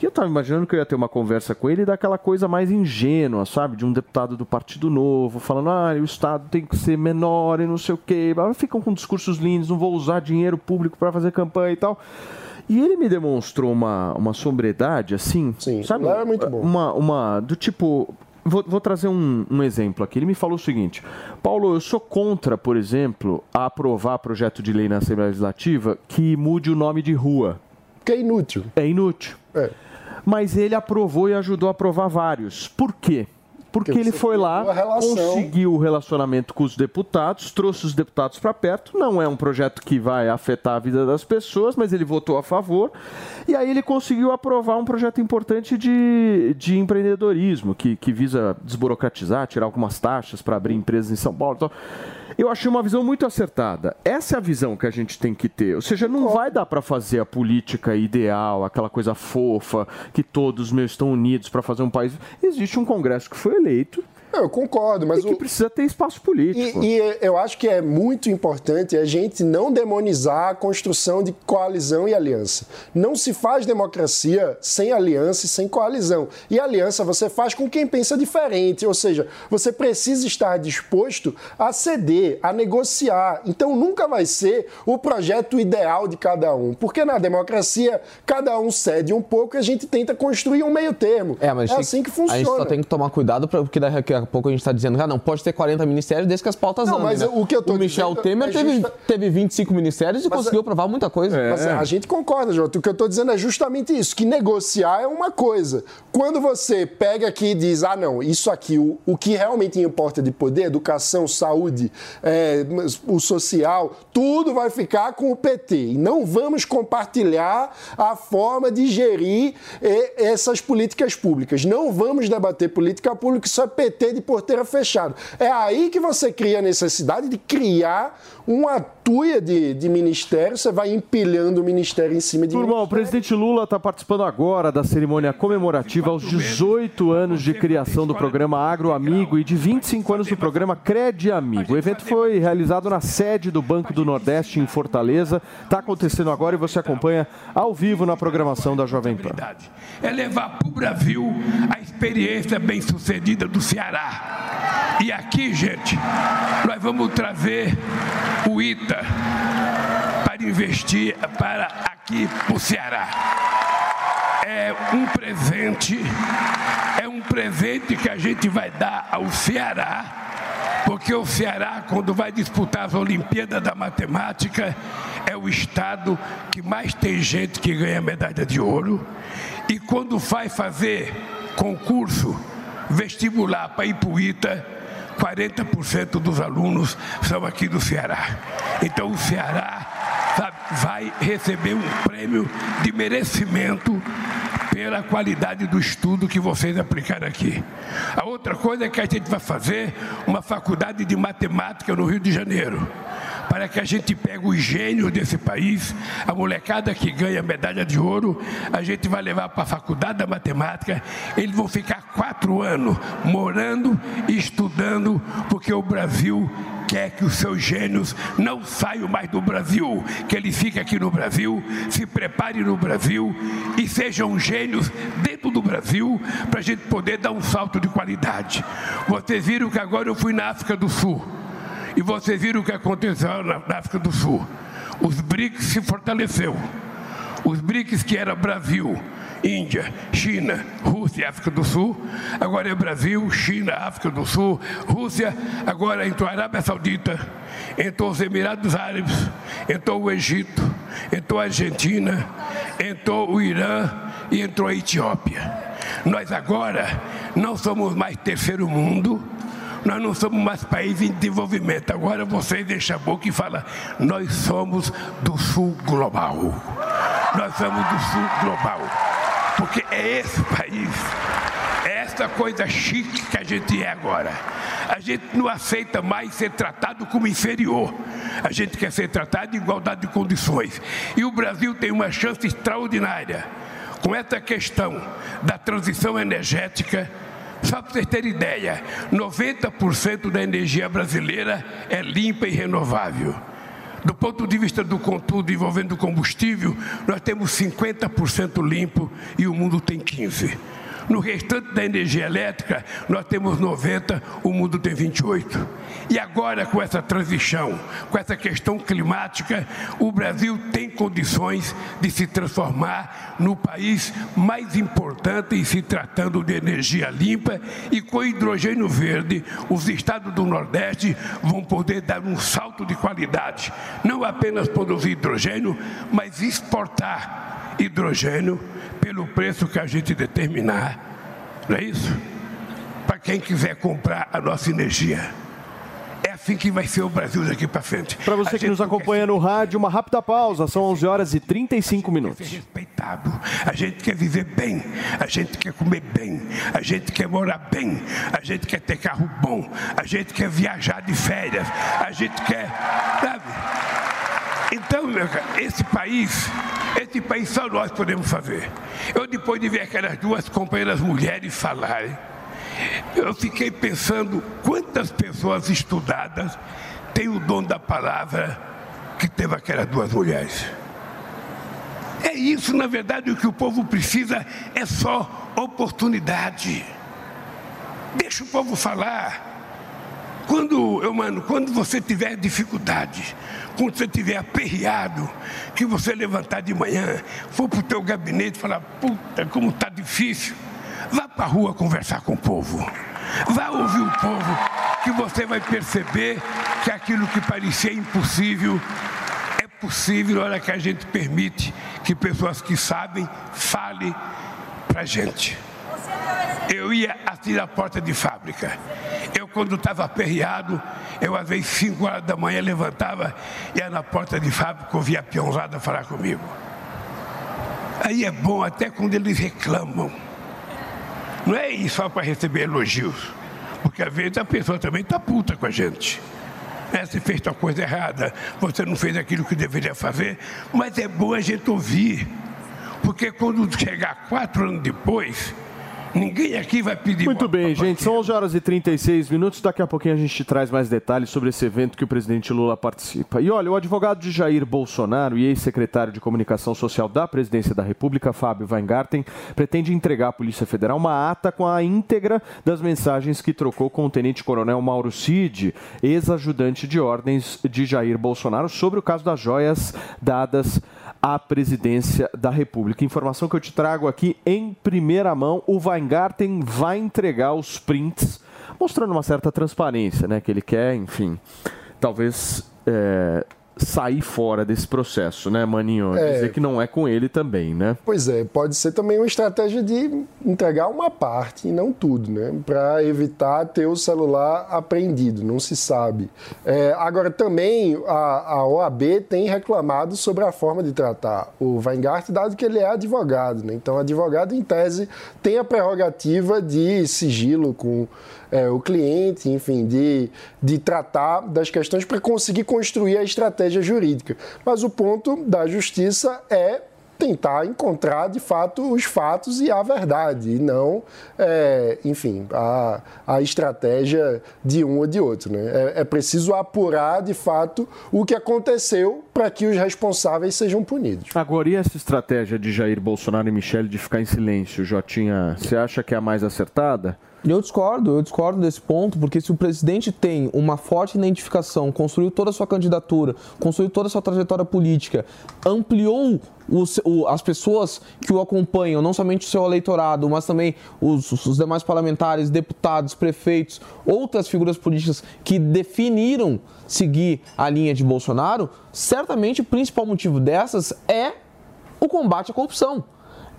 E eu estava imaginando que eu ia ter uma conversa com ele daquela coisa mais ingênua, sabe? De um deputado do Partido Novo, falando, ah, o Estado tem que ser menor e não sei o quê. Ficam com discursos lindos, não vou usar dinheiro público para fazer campanha e tal. E ele me demonstrou uma, uma sobriedade, assim, Sim, sabe? Léo é muito bom. Uma, uma do tipo, Vou, vou trazer um, um exemplo aqui. Ele me falou o seguinte: Paulo, eu sou contra, por exemplo, a aprovar projeto de lei na Assembleia Legislativa que mude o nome de rua. Que é inútil. É inútil. É. Mas ele aprovou e ajudou a aprovar vários. Por quê? Porque Porque ele foi lá, conseguiu o relacionamento com os deputados, trouxe os deputados para perto. Não é um projeto que vai afetar a vida das pessoas, mas ele votou a favor. E aí ele conseguiu aprovar um projeto importante de, de empreendedorismo, que, que visa desburocratizar, tirar algumas taxas para abrir empresas em São Paulo. e tal. Eu achei uma visão muito acertada. Essa é a visão que a gente tem que ter. Ou seja, não vai dar para fazer a política ideal, aquela coisa fofa, que todos meus estão unidos para fazer um país. Existe um Congresso que foi eleito Eu concordo, mas e que o- precisa ter espaço político. E, e eu acho que é muito importante a gente não demonizar a construção de coalizão e aliança. Não se faz democracia sem aliança e sem coalizão. E aliança você faz com quem pensa diferente, ou seja, você precisa estar disposto a ceder, a negociar. Então nunca vai ser o projeto ideal de cada um, porque na democracia cada um cede um pouco e a gente tenta construir um meio termo. É, mas é assim que A gente só funciona. tem que tomar cuidado, pra, porque daqui a pouco a gente está dizendo, ah, não, pode ter 40 ministérios desde que as pautas Não, andem. mas né? o que eu tô o Michel dizendo Temer é teve, justa- teve 25 ministérios e Mas conseguiu é- aprovar muita coisa. Mas a gente concorda, Jota. O que eu estou dizendo é justamente isso: que negociar é uma coisa. Quando você pega aqui e diz, ah, não, isso aqui, o, o que realmente importa de poder, educação, saúde, é, o social, tudo vai ficar com o PT. E não vamos compartilhar a forma de gerir essas políticas públicas. Não vamos debater política pública, isso é PT de porteira fechada. É aí que você cria a necessidade de criar uma tuia de, de ministério, você vai empilhando o ministério em cima de Turma, o presidente Lula está participando agora da cerimônia comemorativa aos 18 anos de criação do programa Agro Amigo e de 25 anos do programa Cred Amigo. O evento foi realizado na sede do Banco do Nordeste, em Fortaleza. Está acontecendo agora e você acompanha ao vivo na programação da Jovem Pan. é levar para o Brasil a experiência bem-sucedida do Ceará. E aqui, gente, nós vamos trazer o ITA para investir para aqui o Ceará. É um presente, é um presente que a gente vai dar ao Ceará Porque o Ceará, quando vai disputar as Olimpíadas da Matemática, é o estado que mais tem gente que ganha medalha de ouro. E quando vai fazer concurso vestibular para ITA, 40% dos alunos são aqui do Ceará. Então o Ceará vai receber um prêmio de merecimento pela qualidade do estudo que vocês aplicaram aqui. A outra coisa é que a gente vai fazer uma faculdade de matemática no Rio de Janeiro, para que a gente pegue os gênios desse país, a molecada que ganha medalha de ouro, a gente vai levar para a faculdade da matemática, eles vão ficar quatro anos morando e estudando, porque o Brasil quer que os seus gênios não saiam mais do Brasil, que ele fique aqui no Brasil, se prepare no Brasil e sejam gênios dentro do Brasil para a gente poder dar um salto de qualidade. Vocês viram que agora eu fui na África do Sul e vocês viram o que aconteceu na África do Sul. Os BRICS se fortaleceu. Os BRICS que era Brasil, Índia, China, Rússia e África do Sul. Agora é Brasil, China, África do Sul, Rússia. Agora entrou a Arábia Saudita, entrou os Emirados Árabes, entrou o Egito, entrou a Argentina, entrou o Irã e entrou a Etiópia. Nós agora não somos mais terceiro mundo, nós não somos mais país em desenvolvimento. Agora vocês deixam a boca e falam, nós somos do sul global. Nós somos do sul global. Porque é esse país, é essa coisa chique que a gente é agora. A gente não aceita mais ser tratado como inferior. A gente quer ser tratado em igualdade de condições. E o Brasil tem uma chance extraordinária com essa questão da transição energética. Só para vocês terem ideia, 90% da energia brasileira é limpa e renovável. Do ponto de vista do contudo envolvendo combustível, nós temos 50% limpo e o mundo tem 15%. No restante da energia elétrica, nós temos 90, o mundo tem 28. E agora, com essa transição, com essa questão climática, o Brasil tem condições de se transformar no país mais importante em se tratando de energia limpa e com hidrogênio verde, os estados do Nordeste vão poder dar um salto de qualidade, não apenas produzir hidrogênio, mas exportar hidrogênio pelo preço que a gente determinar. Não é isso? Para quem quiser comprar a nossa energia. É assim que vai ser o Brasil daqui para frente. Para você que nos acompanha no rádio, uma rápida pausa. São 11 horas e 35 minutos. respeitado. A gente quer viver bem, a gente quer comer bem, a gente quer morar bem, a gente quer ter carro bom, a gente quer viajar de férias, a gente quer. Sabe? Então, esse país, esse país só nós podemos fazer. Eu, depois de ver aquelas duas companheiras mulheres falarem, eu fiquei pensando quantas pessoas estudadas têm o dom da palavra que teve aquelas duas mulheres. É isso, na verdade, o que o povo precisa é só oportunidade. Deixa o povo falar. Quando, eu, mano, quando você tiver dificuldade, quando você estiver aperreado, que você levantar de manhã, for para o teu gabinete e falar, puta, como está difícil, vá para a rua conversar com o povo. Vá ouvir o povo, que você vai perceber que aquilo que parecia impossível é possível na hora que a gente permite que pessoas que sabem falem para a gente. Eu ia assim na porta de fábrica. Eu, quando estava aperreado, eu às vezes 5 horas da manhã levantava, ia na porta de fábrica, ouvia a peãozada falar comigo. Aí é bom até quando eles reclamam. Não é só para receber elogios, porque às vezes a pessoa também está puta com a gente. Né? Você fez tal coisa errada, você não fez aquilo que deveria fazer, mas é bom a gente ouvir, porque quando chegar quatro anos depois, Ninguém aqui vai pedir Muito bem, gente. São 11 horas e 36 minutos. Daqui a pouquinho a gente traz mais detalhes sobre esse evento que o presidente Lula participa. E olha, o advogado de Jair Bolsonaro e ex-secretário de Comunicação Social da Presidência da República, Fábio Weingarten, pretende entregar à Polícia Federal uma ata com a íntegra das mensagens que trocou com o tenente-coronel Mauro Cid, ex-ajudante de ordens de Jair Bolsonaro, sobre o caso das joias dadas à presidência da República. Informação que eu te trago aqui em primeira mão: o Weingarten vai entregar os prints mostrando uma certa transparência, né? Que ele quer, enfim, talvez é, sair fora desse processo, né, Maninho? É. Dizer que não é com ele também, né? Pois é, pode ser também uma estratégia de entregar uma parte e não tudo, né? Para evitar ter o celular apreendido, não se sabe. É, agora, também a, a OAB tem reclamado sobre a forma de tratar o Weingart, dado que ele é advogado, né? Então, advogado, em tese, tem a prerrogativa de sigilo com é, o cliente, enfim, de, de tratar das questões para conseguir construir a estratégia jurídica. Mas o ponto da justiça é tentar encontrar de fato os fatos e a verdade, e não, é, enfim, a, a estratégia de um ou de outro. Né? É, é preciso apurar de fato o que aconteceu para que os responsáveis sejam punidos. Agora, e essa estratégia de Jair Bolsonaro e Michele de ficar em silêncio, Jotinha, você acha que é a mais acertada? Eu discordo, eu discordo desse ponto, porque se o presidente tem uma forte identificação, construiu toda a sua candidatura, construiu toda a sua trajetória política, ampliou os, o, as pessoas que o acompanham, não somente o seu eleitorado, mas também os, os demais parlamentares, deputados, prefeitos, outras figuras políticas que definiram seguir a linha de Bolsonaro, certamente o principal motivo dessas é o combate à corrupção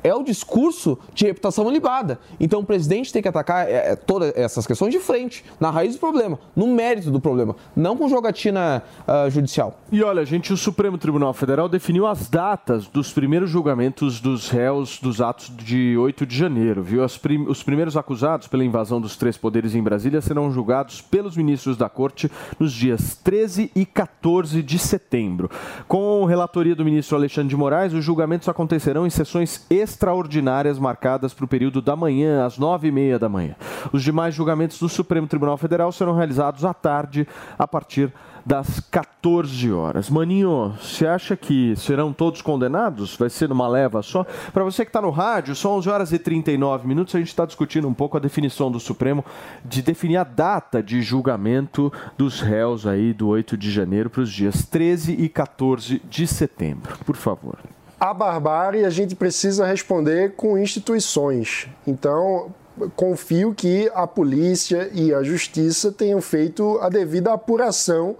é o discurso de reputação ilibada. Então o presidente tem que atacar é, é, todas essas questões de frente, na raiz do problema, no mérito do problema, não com jogatina uh, judicial. E olha, gente, o Supremo Tribunal Federal definiu as datas dos primeiros julgamentos dos réus dos atos de 8 de janeiro, viu? Prim os primeiros acusados pela invasão dos três poderes em Brasília serão julgados pelos ministros da Corte nos dias 13 e 14 de setembro. Com relatoria do ministro Alexandre de Moraes, os julgamentos acontecerão em sessões extraordinárias extraordinárias marcadas para o período da manhã, às nove e meia da manhã. Os demais julgamentos do Supremo Tribunal Federal serão realizados à tarde, a partir das 14 horas. Maninho, você acha que serão todos condenados? Vai ser numa leva só? Para você que está no rádio, são 11 horas e 39 minutos. A gente está discutindo um pouco a definição do Supremo de definir a data de julgamento dos réus aí do 8 de janeiro para os dias 13 e 14 de setembro. Por favor a barbárie a gente precisa responder com instituições. Então, confio que a polícia e a justiça tenham feito a devida apuração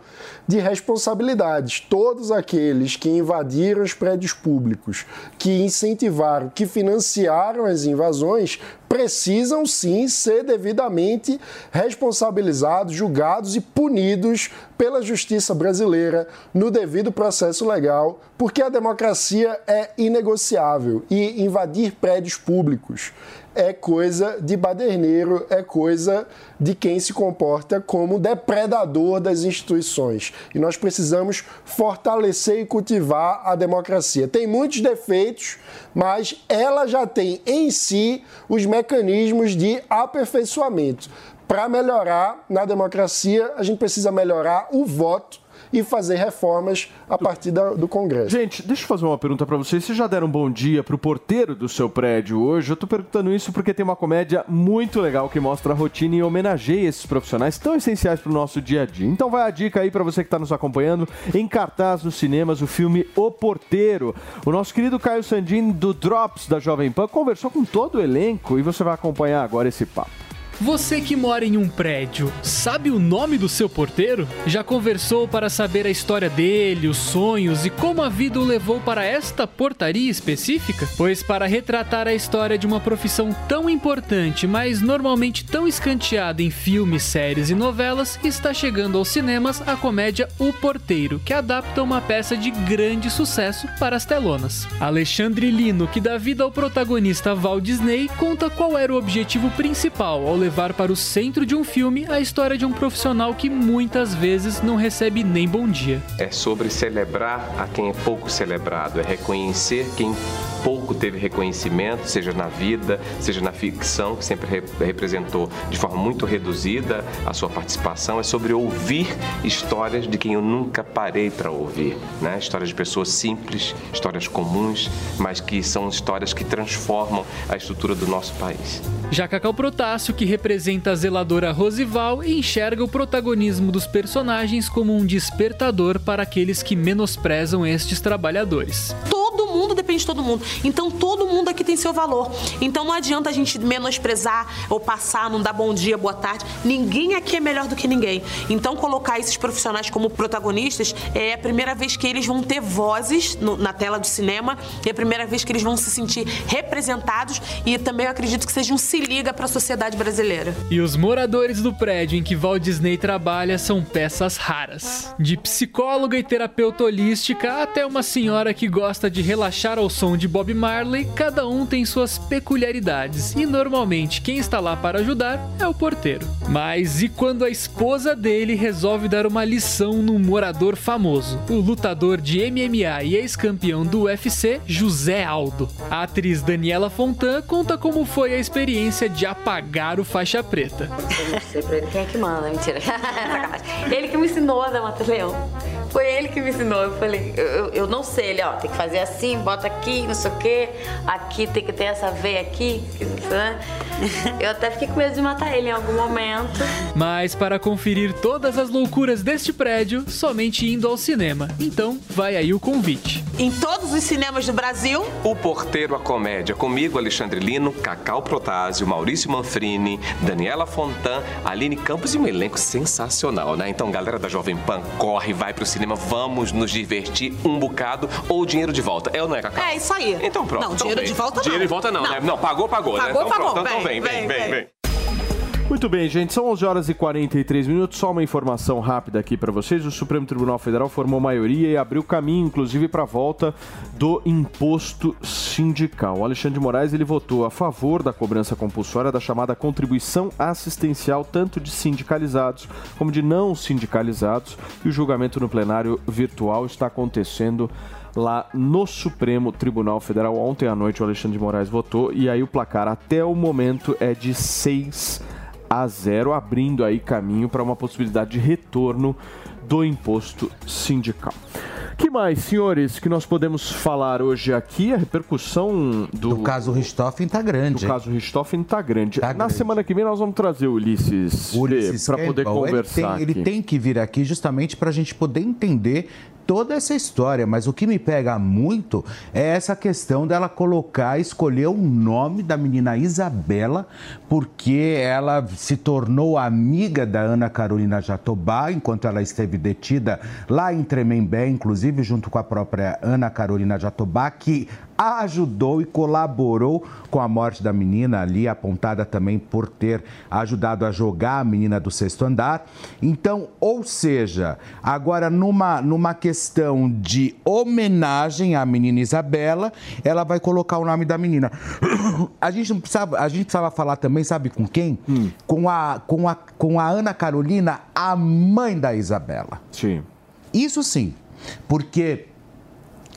de responsabilidades. Todos aqueles que invadiram os prédios públicos, que incentivaram, que financiaram as invasões, precisam sim ser devidamente responsabilizados, julgados e punidos pela justiça brasileira no devido processo legal, porque a democracia é inegociável e invadir prédios públicos é coisa de baderneiro, é coisa de quem se comporta como depredador das instituições. E nós precisamos fortalecer e cultivar a democracia. Tem muitos defeitos, mas ela já tem em si os mecanismos de aperfeiçoamento. Para melhorar na democracia, a gente precisa melhorar o voto e fazer reformas a partir da, do Congresso. Gente, deixa eu fazer uma pergunta para vocês. Vocês já deram um bom dia para o porteiro do seu prédio hoje? Eu estou perguntando isso porque tem uma comédia muito legal que mostra a rotina e homenageia esses profissionais tão essenciais para o nosso dia a dia. Então vai a dica aí para você que está nos acompanhando. Em cartaz nos cinemas, o filme O Porteiro. O nosso querido Caio Sandin, do Drops da Jovem Pan, conversou com todo o elenco e você vai acompanhar agora esse papo. Você que mora em um prédio, sabe o nome do seu porteiro? Já conversou para saber a história dele, os sonhos e como a vida o levou para esta portaria específica? Pois para retratar a história de uma profissão tão importante, mas normalmente tão escanteada em filmes, séries e novelas, está chegando aos cinemas a comédia O Porteiro, que adapta uma peça de grande sucesso para as telonas. Alexandre Lino, que dá vida ao protagonista Walt Disney, conta qual era o objetivo principal ao levar para o centro de um filme a história de um profissional que muitas vezes não recebe nem bom dia. É sobre celebrar a quem é pouco celebrado, é reconhecer quem pouco teve reconhecimento, seja na vida, seja na ficção, que sempre representou de forma muito reduzida a sua participação, é sobre ouvir histórias de quem eu nunca parei para ouvir, né? Histórias de pessoas simples, histórias comuns, mas que são histórias que transformam a estrutura do nosso país. Já Cacau Protássio, que representa a zeladora Rosival e enxerga o protagonismo dos personagens como um despertador para aqueles que menosprezam estes trabalhadores. Todo mundo depende de todo mundo. Então todo mundo aqui tem seu valor. Então não adianta a gente menosprezar ou passar, não dar bom dia, boa tarde. Ninguém aqui é melhor do que ninguém. Então colocar esses profissionais como protagonistas é a primeira vez que eles vão ter vozes no- na tela do cinema, é a primeira vez que eles vão se sentir representados e também eu acredito que seja um se liga para a sociedade brasileira. E os moradores do prédio em que Walt Disney trabalha são peças raras. De psicóloga e terapeuta holística até uma senhora que gosta de relaxar ao som de Bob Marley, cada um tem suas peculiaridades e normalmente quem está lá para ajudar é o porteiro. Mas e quando a esposa dele resolve dar uma lição num morador famoso, o lutador de MMA e ex-campeão do UFC, José Aldo? A atriz Daniela Fontan conta como foi a experiência de apagar o faixa preta. Eu não sei pra ele quem é que manda, mentira. *laughs* Ele que me ensinou a dar mata-leão. Foi ele que me ensinou. Eu falei, eu, eu- não sei, ele, ó, tem que fazer assim, bota aqui, não sei o quê. Aqui tem que ter essa veia aqui. que não sei, né? Eu até fiquei com medo de matar ele em algum momento. Mas para conferir todas as loucuras deste prédio, somente indo ao cinema. Então, vai aí o convite. Em todos os cinemas do Brasil, O Porteiro a Comédia, comigo, Alexandre Lino, Cacau Protásio, Maurício Manfrini, Daniela Fontan, Aline Campos e um elenco sensacional, né? Então, galera da Jovem Pan, corre, vai pro cinema, vamos nos divertir um bocado ou dinheiro de volta. É ou não é, Cacau? é isso aí. Então pronto. Não, então dinheiro vem. de volta não. Dinheiro de volta não, né? Não, pagou, pagou, né? Pagou, Então pagou. pronto, então vem, vem, vem, vem. vem. Muito bem, gente. São 11 horas e 43 minutos. Só uma informação rápida aqui para vocês. O Supremo Tribunal Federal formou maioria e abriu caminho, inclusive, para a volta do imposto sindical. O Alexandre de Moraes ele votou a favor da cobrança compulsória da chamada contribuição assistencial, tanto de sindicalizados como de não sindicalizados. E o julgamento no plenário virtual está acontecendo lá no Supremo Tribunal Federal. Ontem à noite o Alexandre de Moraes votou e aí o placar até o momento é de 6 a 0, abrindo aí caminho para uma possibilidade de retorno do imposto sindical. que mais, senhores, que nós podemos falar hoje aqui? A repercussão do, do caso Richthofen está grande. Do caso Richthofen está grande. Na semana que vem nós vamos trazer o Ulisses, Ulisses para poder Campbell, conversar. Ele tem, ele tem que vir aqui justamente para a gente poder entender toda essa história. Mas o que me pega muito é essa questão dela colocar, escolher o nome da menina Isabela, porque ela se tornou amiga da Ana Carolina Jatobá enquanto ela esteve detida lá em Tremembé, inclusive junto com a própria Ana Carolina Jatobá, que ajudou e colaborou com a morte da menina ali, apontada também por ter ajudado a jogar a menina do sexto andar. Então, ou seja, agora numa, numa questão de homenagem à menina Isabela, ela vai colocar o nome da menina. *coughs* A gente não precisava, a gente precisava falar também, sabe com quem? Com, a, com, a, com a Ana Carolina, a mãe da Isabela. Sim. Isso sim, porque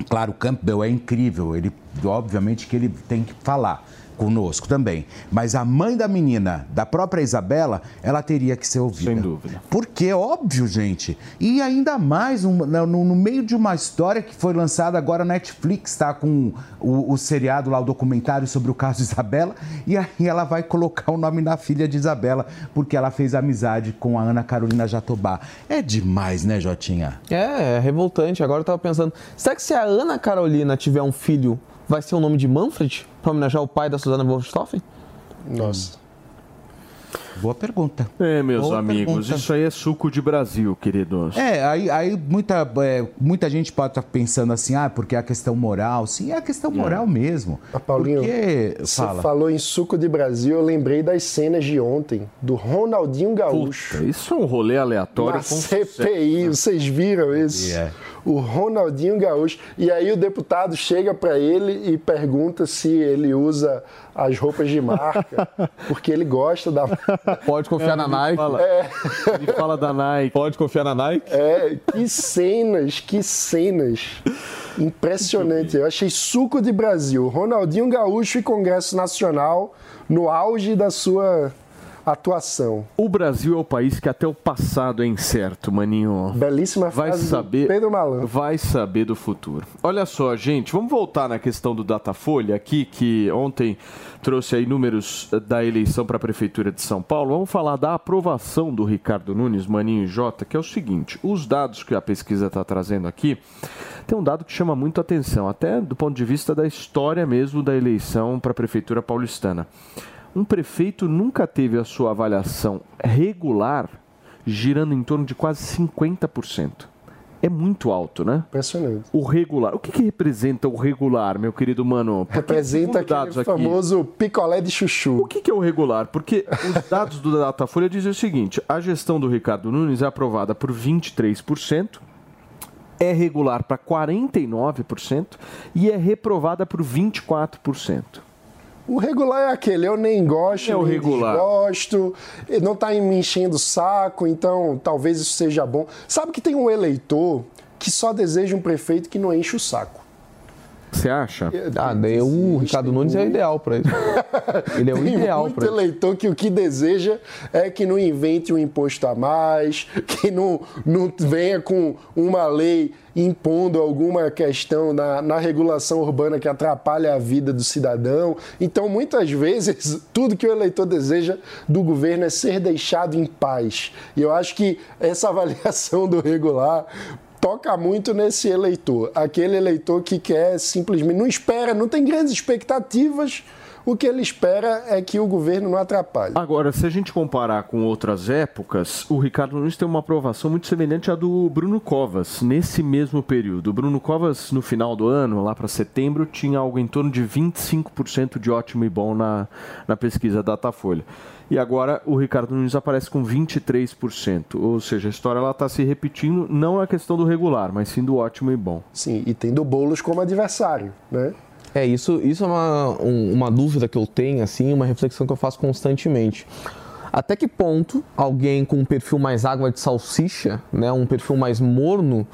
Claro, o Campbell é incrível, ele obviamente que ele tem que falar conosco também. Mas a mãe da menina, da própria Isabela, ela teria que ser ouvida. Sem dúvida. Porque, óbvio, gente. E ainda mais um- no, no meio de uma história que foi lançada agora na Netflix, tá? Com o, o seriado lá, o documentário sobre o caso *laughs* Isabela. E aí ela vai colocar o nome da filha de Isabela, porque ela fez amizade com a Ana Carolina Jatobá. É demais, né, Jotinha? É, é revoltante. Agora eu tava pensando, será que se a Ana Carolina tiver um filho, vai ser o nome de Manfred? Pra homenagear o pai da Susana von Richthofen? Nossa. Boa pergunta. É, meus Boa amigos, pergunta. isso aí é suco de Brasil, queridos. É, aí, aí muita, é, muita gente pode estar pensando assim, ah, porque é a questão moral. Sim, é a questão moral mesmo. Paulinho, porque... você Fala. falou em suco de Brasil, eu lembrei das cenas de ontem, do Ronaldinho Gaúcho. Isso é um rolê aleatório Na com sucesso, CPI, né? vocês viram isso? O Ronaldinho Gaúcho. E aí o deputado chega para ele e pergunta se ele usa as roupas de marca, *laughs* porque ele gosta da. *laughs* Pode confiar na Nike. É. Ele fala da Nike. Pode confiar na Nike. É, que cenas, que cenas. Impressionante. Eu achei suco de Brasil. Ronaldinho Gaúcho e Congresso Nacional no auge da sua atuação. O Brasil é o país que até o passado é incerto, maninho. Belíssima vai frase saber, Pedro Malan. Vai saber do futuro. Olha só, gente, vamos voltar na questão do Datafolha aqui, que ontem trouxe aí números da eleição para a Prefeitura de São Paulo. Vamos falar da aprovação do Ricardo Nunes, Maninho e Jota, que é o seguinte, os dados que a pesquisa está trazendo aqui, tem um dado que chama muito atenção, até do ponto de vista da história mesmo da eleição para a Prefeitura paulistana um prefeito nunca teve a sua avaliação regular girando em torno de quase 50%. É muito alto, né? Impressionante. O regular. O que, que representa o regular, meu querido mano? Porque, Representa aquele aqui- famoso picolé de chuchu. o que, que é o regular? Porque os dados do Datafolha dizem o seguinte: a gestão do Ricardo Nunes é aprovada por 23%, é regular para 49% e é reprovada por 24%. O regular é aquele, eu nem gosto, É o regular. desgosto, não tá me enchendo o saco, então talvez isso seja bom. Sabe que tem um eleitor que só deseja um prefeito que não enche o saco. Você acha? Ah, daí o Ricardo Nunes é ideal para ele. *laughs* Ele é o Tem ideal muito para ele. eleitor que o que deseja é que não invente um imposto a mais, que não, não venha com uma lei impondo alguma questão na, na regulação urbana que atrapalha a vida do cidadão. Então, muitas vezes, tudo que o eleitor deseja do governo é ser deixado em paz. E eu acho que essa avaliação do regular toca muito nesse eleitor, aquele eleitor que quer simplesmente não espera, não tem grandes expectativas. O que ele espera é que o governo não atrapalhe. Agora, se a gente comparar com outras épocas, o Ricardo Nunes tem uma aprovação muito semelhante à do Bruno Covas, nesse mesmo período. O Bruno Covas, no final do ano, lá para setembro, tinha algo em torno de 25% de ótimo e bom na, na pesquisa Datafolha. E agora o Ricardo Nunes aparece com 23%. Ou seja, a história está se repetindo, não a questão do regular, mas sim do ótimo e bom. Sim, e tendo Boulos como adversário, né? É, isso, isso é uma, um- uma dúvida que eu tenho, assim, uma reflexão que eu faço constantemente. Até que ponto alguém com um perfil mais água de salsicha, né, um perfil mais morno,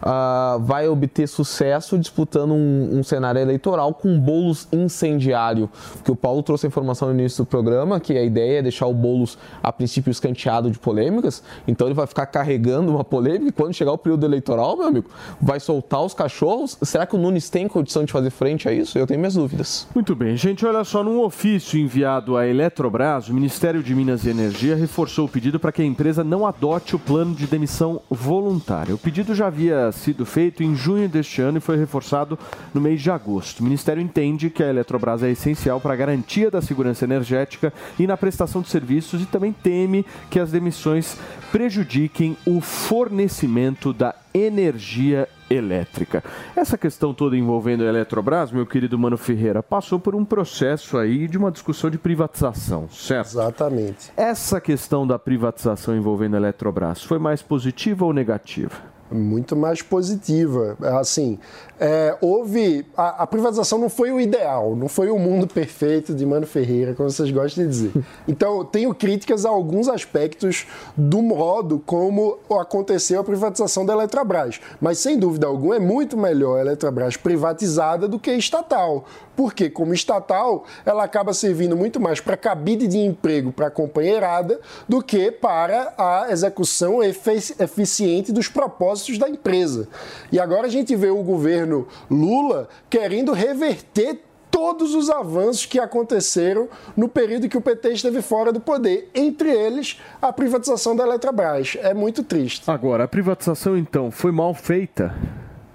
ah, vai obter sucesso disputando um, um cenário eleitoral com bolos incendiário? Porque o Paulo trouxe a informação no início do programa que a ideia é deixar o Boulos, a princípio, escanteado de polêmicas, então ele vai ficar carregando uma polêmica e quando chegar o período eleitoral, meu amigo, vai soltar os cachorros. Será que o Nunes tem condição de fazer frente a isso? Eu tenho minhas dúvidas. Muito bem, gente, olha só, num ofício enviado à Eletrobras, o Ministério de Minas e Energia reforçou o pedido para que a empresa não adote o plano de demissão voluntária. O pedido já havia sido feito em junho deste ano e foi reforçado no mês de agosto. O Ministério entende que a Eletrobras é essencial para a garantia da segurança energética e na prestação de serviços e também teme que as demissões prejudiquem o fornecimento da energia elétrica. Essa questão toda envolvendo a Eletrobras, meu querido Mano Ferreira, passou por um processo aí de uma discussão de privatização, certo? Exatamente. Essa questão da privatização envolvendo a Eletrobras foi mais positiva ou negativa? Muito mais positiva. Assim, é, houve. A, a privatização não foi o ideal, não foi o mundo perfeito de Mano Ferreira, como vocês gostam de dizer. *laughs* Então, tenho críticas a alguns aspectos do modo como aconteceu a privatização da Eletrobras. Mas, sem dúvida alguma, é muito melhor a Eletrobras privatizada do que estatal. Porque, como estatal, ela acaba servindo muito mais para cabide de emprego para a companheirada do que para a execução eficiente dos propósitos da empresa. E agora a gente vê o governo Lula querendo reverter todos os avanços que aconteceram no período que o PT esteve fora do poder, entre eles a privatização da Eletrobras. É muito triste. Agora, a privatização então foi mal feita?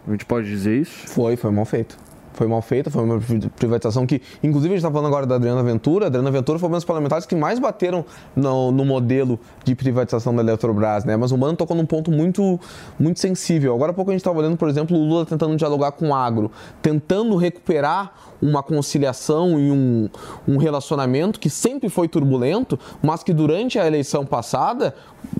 A gente pode dizer isso? Foi, foi mal feito. Foi mal feita, foi uma privatização que, inclusive, a gente está falando agora da Adriana Ventura. A Adriana Ventura foi uma das parlamentares que mais bateram no, no modelo de privatização da Eletrobras, né? Mas o Mano tocou num ponto muito, muito sensível. Agora há pouco a gente estava olhando, por exemplo, o Lula tentando dialogar com o agro, tentando recuperar uma conciliação e um, um relacionamento que sempre foi turbulento, mas que durante a eleição passada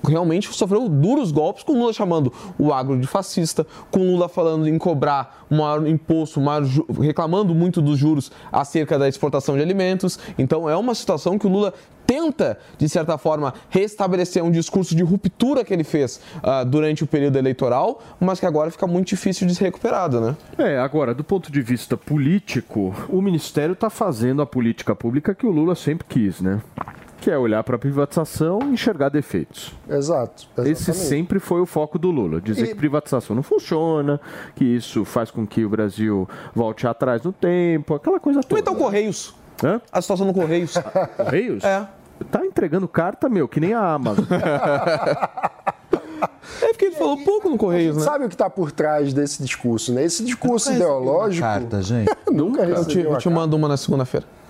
realmente sofreu duros golpes, com Lula chamando o agro de fascista, com Lula falando em cobrar um maior imposto, maior reclamando muito dos juros acerca da exportação de alimentos. Então é uma situação que o Lula tenta, de certa forma, restabelecer um discurso de ruptura que ele fez ah, durante o período eleitoral, mas que agora fica muito difícil de ser recuperado, né? É, agora, do ponto de vista político, o Ministério está fazendo a política pública que o Lula sempre quis, né? Que é olhar para a privatização e enxergar defeitos. Exato. Esse sempre foi o foco do Lula. Dizer E- que privatização não funciona, que isso faz com que o Brasil volte atrás no tempo, aquela coisa toda. Então, Correios. Hã? A situação no Correios. *laughs* Correios? É. Tá entregando carta, meu, que nem a Amazon. *laughs* É porque ele falou pouco no Correios, né? Sabe o que está por trás desse discurso, né? Esse discurso Nunca ideológico. Carta, gente. *laughs* Nunca Eu te, eu te mando uma na segunda-feira.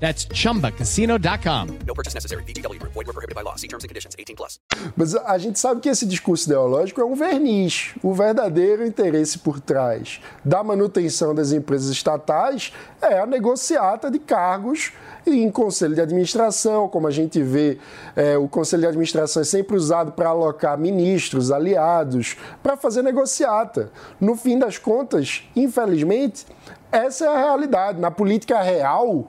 That's chumbacasino.com. No purchase necessary. VGW Group. Void were prohibited by law. See terms and conditions. 18 plus. Mas a gente sabe que esse discurso ideológico é um verniz. O verdadeiro interesse por trás da manutenção das empresas estatais é a negociata de cargos em conselho de administração, como a gente vê, é, o conselho de administração é sempre usado para alocar ministros, aliados, para fazer negociata. No fim das contas, infelizmente, essa é a realidade. Na política real,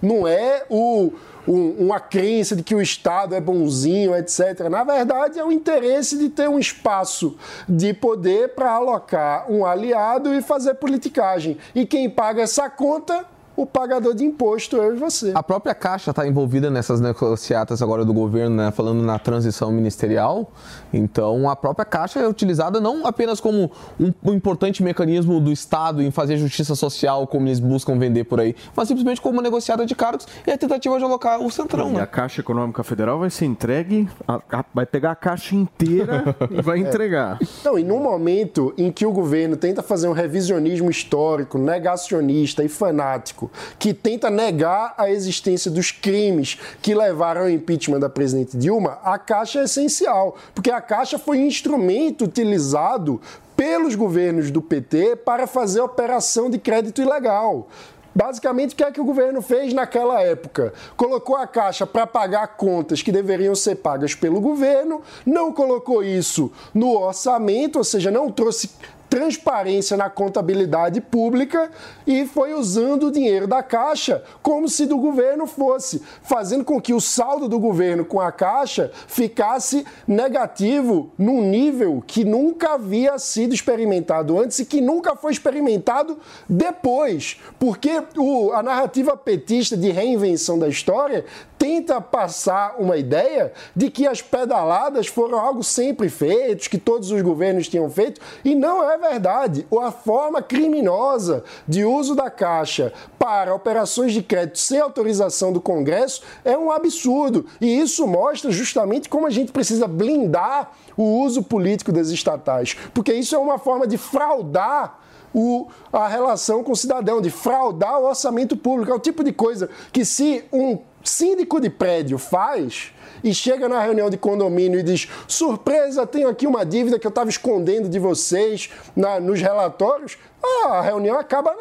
não é o, um- uma crença de que o Estado é bonzinho, etc. Na verdade, é o interesse de ter um espaço de poder para alocar um aliado e fazer politicagem. E quem paga essa conta? O pagador de imposto, eu e você. A própria Caixa está envolvida nessas negociatas agora do governo, né, falando na transição ministerial. Então, a própria Caixa é utilizada não apenas como um, um importante mecanismo do Estado em fazer justiça social, como eles buscam vender por aí, mas simplesmente como uma negociada de cargos e a tentativa de alocar o Centrão. E Né? a Caixa Econômica Federal vai ser entregue, a- a- vai pegar a caixa inteira *laughs* e vai entregar. Não, e num momento em que o governo tenta fazer um revisionismo histórico, negacionista e fanático, que tenta negar a existência dos crimes que levaram ao impeachment da presidente Dilma, a Caixa é essencial, porque a Caixa foi um instrumento utilizado pelos governos do PT para fazer operação de crédito ilegal. Basicamente, o que é que o governo fez naquela época? Colocou a Caixa para pagar contas que deveriam ser pagas pelo governo, não colocou isso no orçamento, ou seja, não trouxe transparência na contabilidade pública e foi usando o dinheiro da Caixa como se do governo fosse, fazendo com que o saldo do governo com a Caixa ficasse negativo num nível que nunca havia sido experimentado antes e que nunca foi experimentado depois, porque o- a narrativa petista de reinvenção da história tenta passar uma ideia de que as pedaladas foram algo sempre feito, que todos os governos tinham feito, e não é verdade. A forma criminosa de uso da Caixa para operações de crédito sem autorização do Congresso é um absurdo. E isso mostra justamente como a gente precisa blindar o uso político das estatais, porque isso é uma forma de fraudar o- a relação com o cidadão, de fraudar o orçamento público. É o tipo de coisa que se um síndico de prédio faz e chega na reunião de condomínio e diz: surpresa, tenho aqui uma dívida que eu estava escondendo de vocês na- nos relatórios, a reunião acaba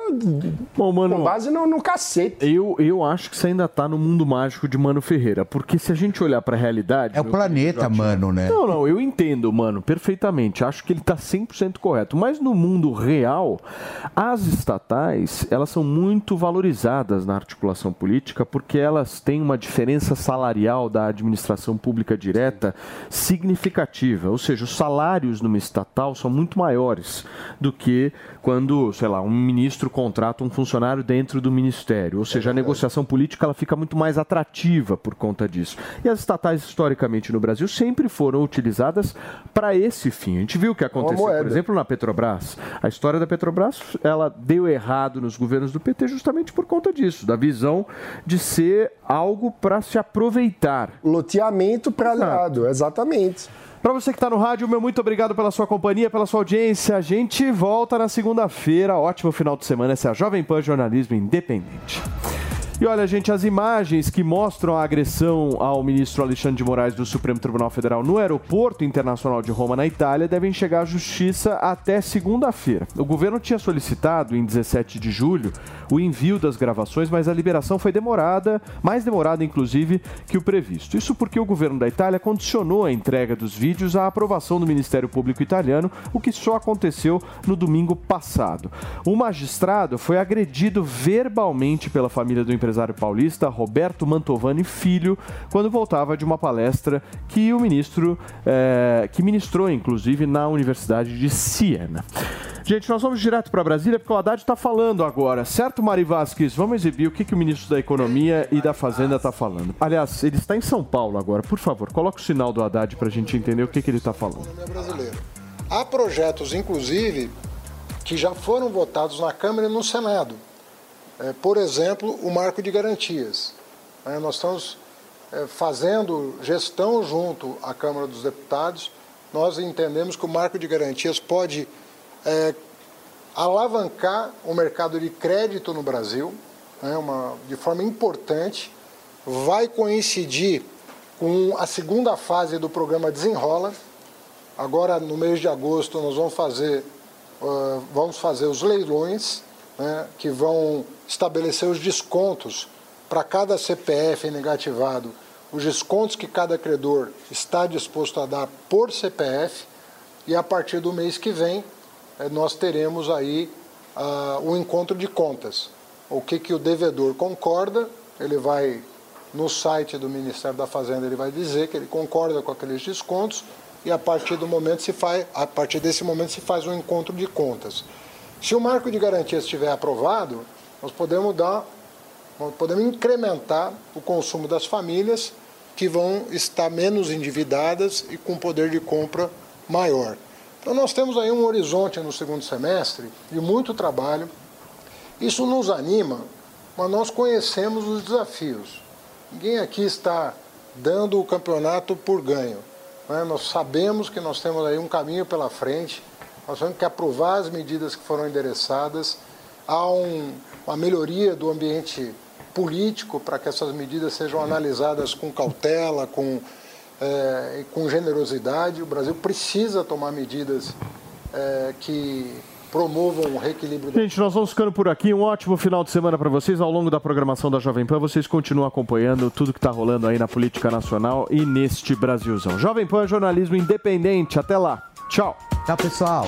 Bom, mano, com base no, no cacete. Eu, eu acho que você ainda tá no mundo mágico de Mano Ferreira, porque se a gente olhar pra realidade... É o planeta, querido mano, né? Não, não, eu entendo, mano, perfeitamente. Acho que ele tá 100% correto. Mas no mundo real, as estatais, elas são muito valorizadas na articulação política porque elas têm uma diferença salarial da administração pública direta significativa. Ou seja, os salários numa estatal são muito maiores do que quando, sei lá, um ministro contrata um funcionário dentro do ministério. Ou seja, a negociação política ela fica muito mais atrativa por conta disso. E as estatais, historicamente, no Brasil, sempre foram utilizadas para esse fim. A gente viu o que aconteceu, por exemplo, na Petrobras. A história da Petrobras, ela deu errado nos governos do PT justamente por conta disso, da visão de ser algo para se aproveitar. Loteamento para aliado, exatamente. Para você que está no rádio, meu muito obrigado pela sua companhia, pela sua audiência. A gente volta na segunda-feira. Ótimo final de semana. Essa é a Jovem Pan Jornalismo Independente. E olha, gente, as imagens que mostram a agressão ao ministro Alexandre de Moraes do Supremo Tribunal Federal no Aeroporto Internacional de Roma, na Itália, devem chegar à justiça até segunda-feira. O governo tinha solicitado, em 17 de julho, o envio das gravações, mas a liberação foi demorada, mais demorada, inclusive, que o previsto. Isso porque o governo da Itália condicionou a entrega dos vídeos à aprovação do Ministério Público italiano, o que só aconteceu no domingo passado. O magistrado foi agredido verbalmente pela família do empresário paulista Roberto Mantovani Filho quando voltava de uma palestra que o ministro eh, que ministrou inclusive na Universidade de Siena. Gente, nós vamos direto para Brasília porque o Haddad está falando agora, certo, Mari Vasquez? Vamos exibir o que, que o ministro da Economia e da Fazenda está falando. Aliás, ele está em São Paulo agora. Por favor, coloque o sinal do Haddad para a gente entender o que, que ele está falando. brasileira. Há projetos, inclusive, que já foram votados na Câmara e no Senado. É, por exemplo, o marco de garantias. É, nós estamos é, fazendo gestão junto à Câmara dos Deputados. Nós entendemos que o marco de garantias pode é, alavancar o mercado de crédito no Brasil né, uma, de forma importante. Vai coincidir com a segunda fase do programa Desenrola. Agora, no mês de agosto, nós vamos fazer, uh, vamos fazer os leilões, né, que vão estabelecer os descontos para cada CPF negativado, os descontos que cada credor está disposto a dar por CPF, e a partir do mês que vem, eh, nós teremos aí uh, o encontro de contas. O que, que o devedor concorda, ele vai no site do Ministério da Fazenda, ele vai dizer que ele concorda com aqueles descontos e a partir do momento se faz, a partir desse momento se faz um encontro de contas. Se o marco de garantia estiver aprovado, nós podemos dar, podemos incrementar o consumo das famílias que vão estar menos endividadas e com poder de compra maior. Então nós temos aí um horizonte no segundo semestre de muito trabalho. Isso nos anima, mas nós conhecemos os desafios. Ninguém aqui está dando o campeonato por ganho. Né? Nós sabemos que nós temos aí um caminho pela frente. Nós temos que aprovar as medidas que foram endereçadas. Há um, uma melhoria do ambiente político para que essas medidas sejam analisadas com cautela, com é, com generosidade. O Brasil precisa tomar medidas é, que promovam o reequilíbrio. Gente, nós vamos ficando por aqui. Um ótimo final de semana para vocês. Ao longo da programação da Jovem Pan, vocês continuam acompanhando tudo que está rolando aí na política nacional e neste Brasilzão. Jovem Pan, jornalismo independente. Até lá. Tchau. Tchau, pessoal.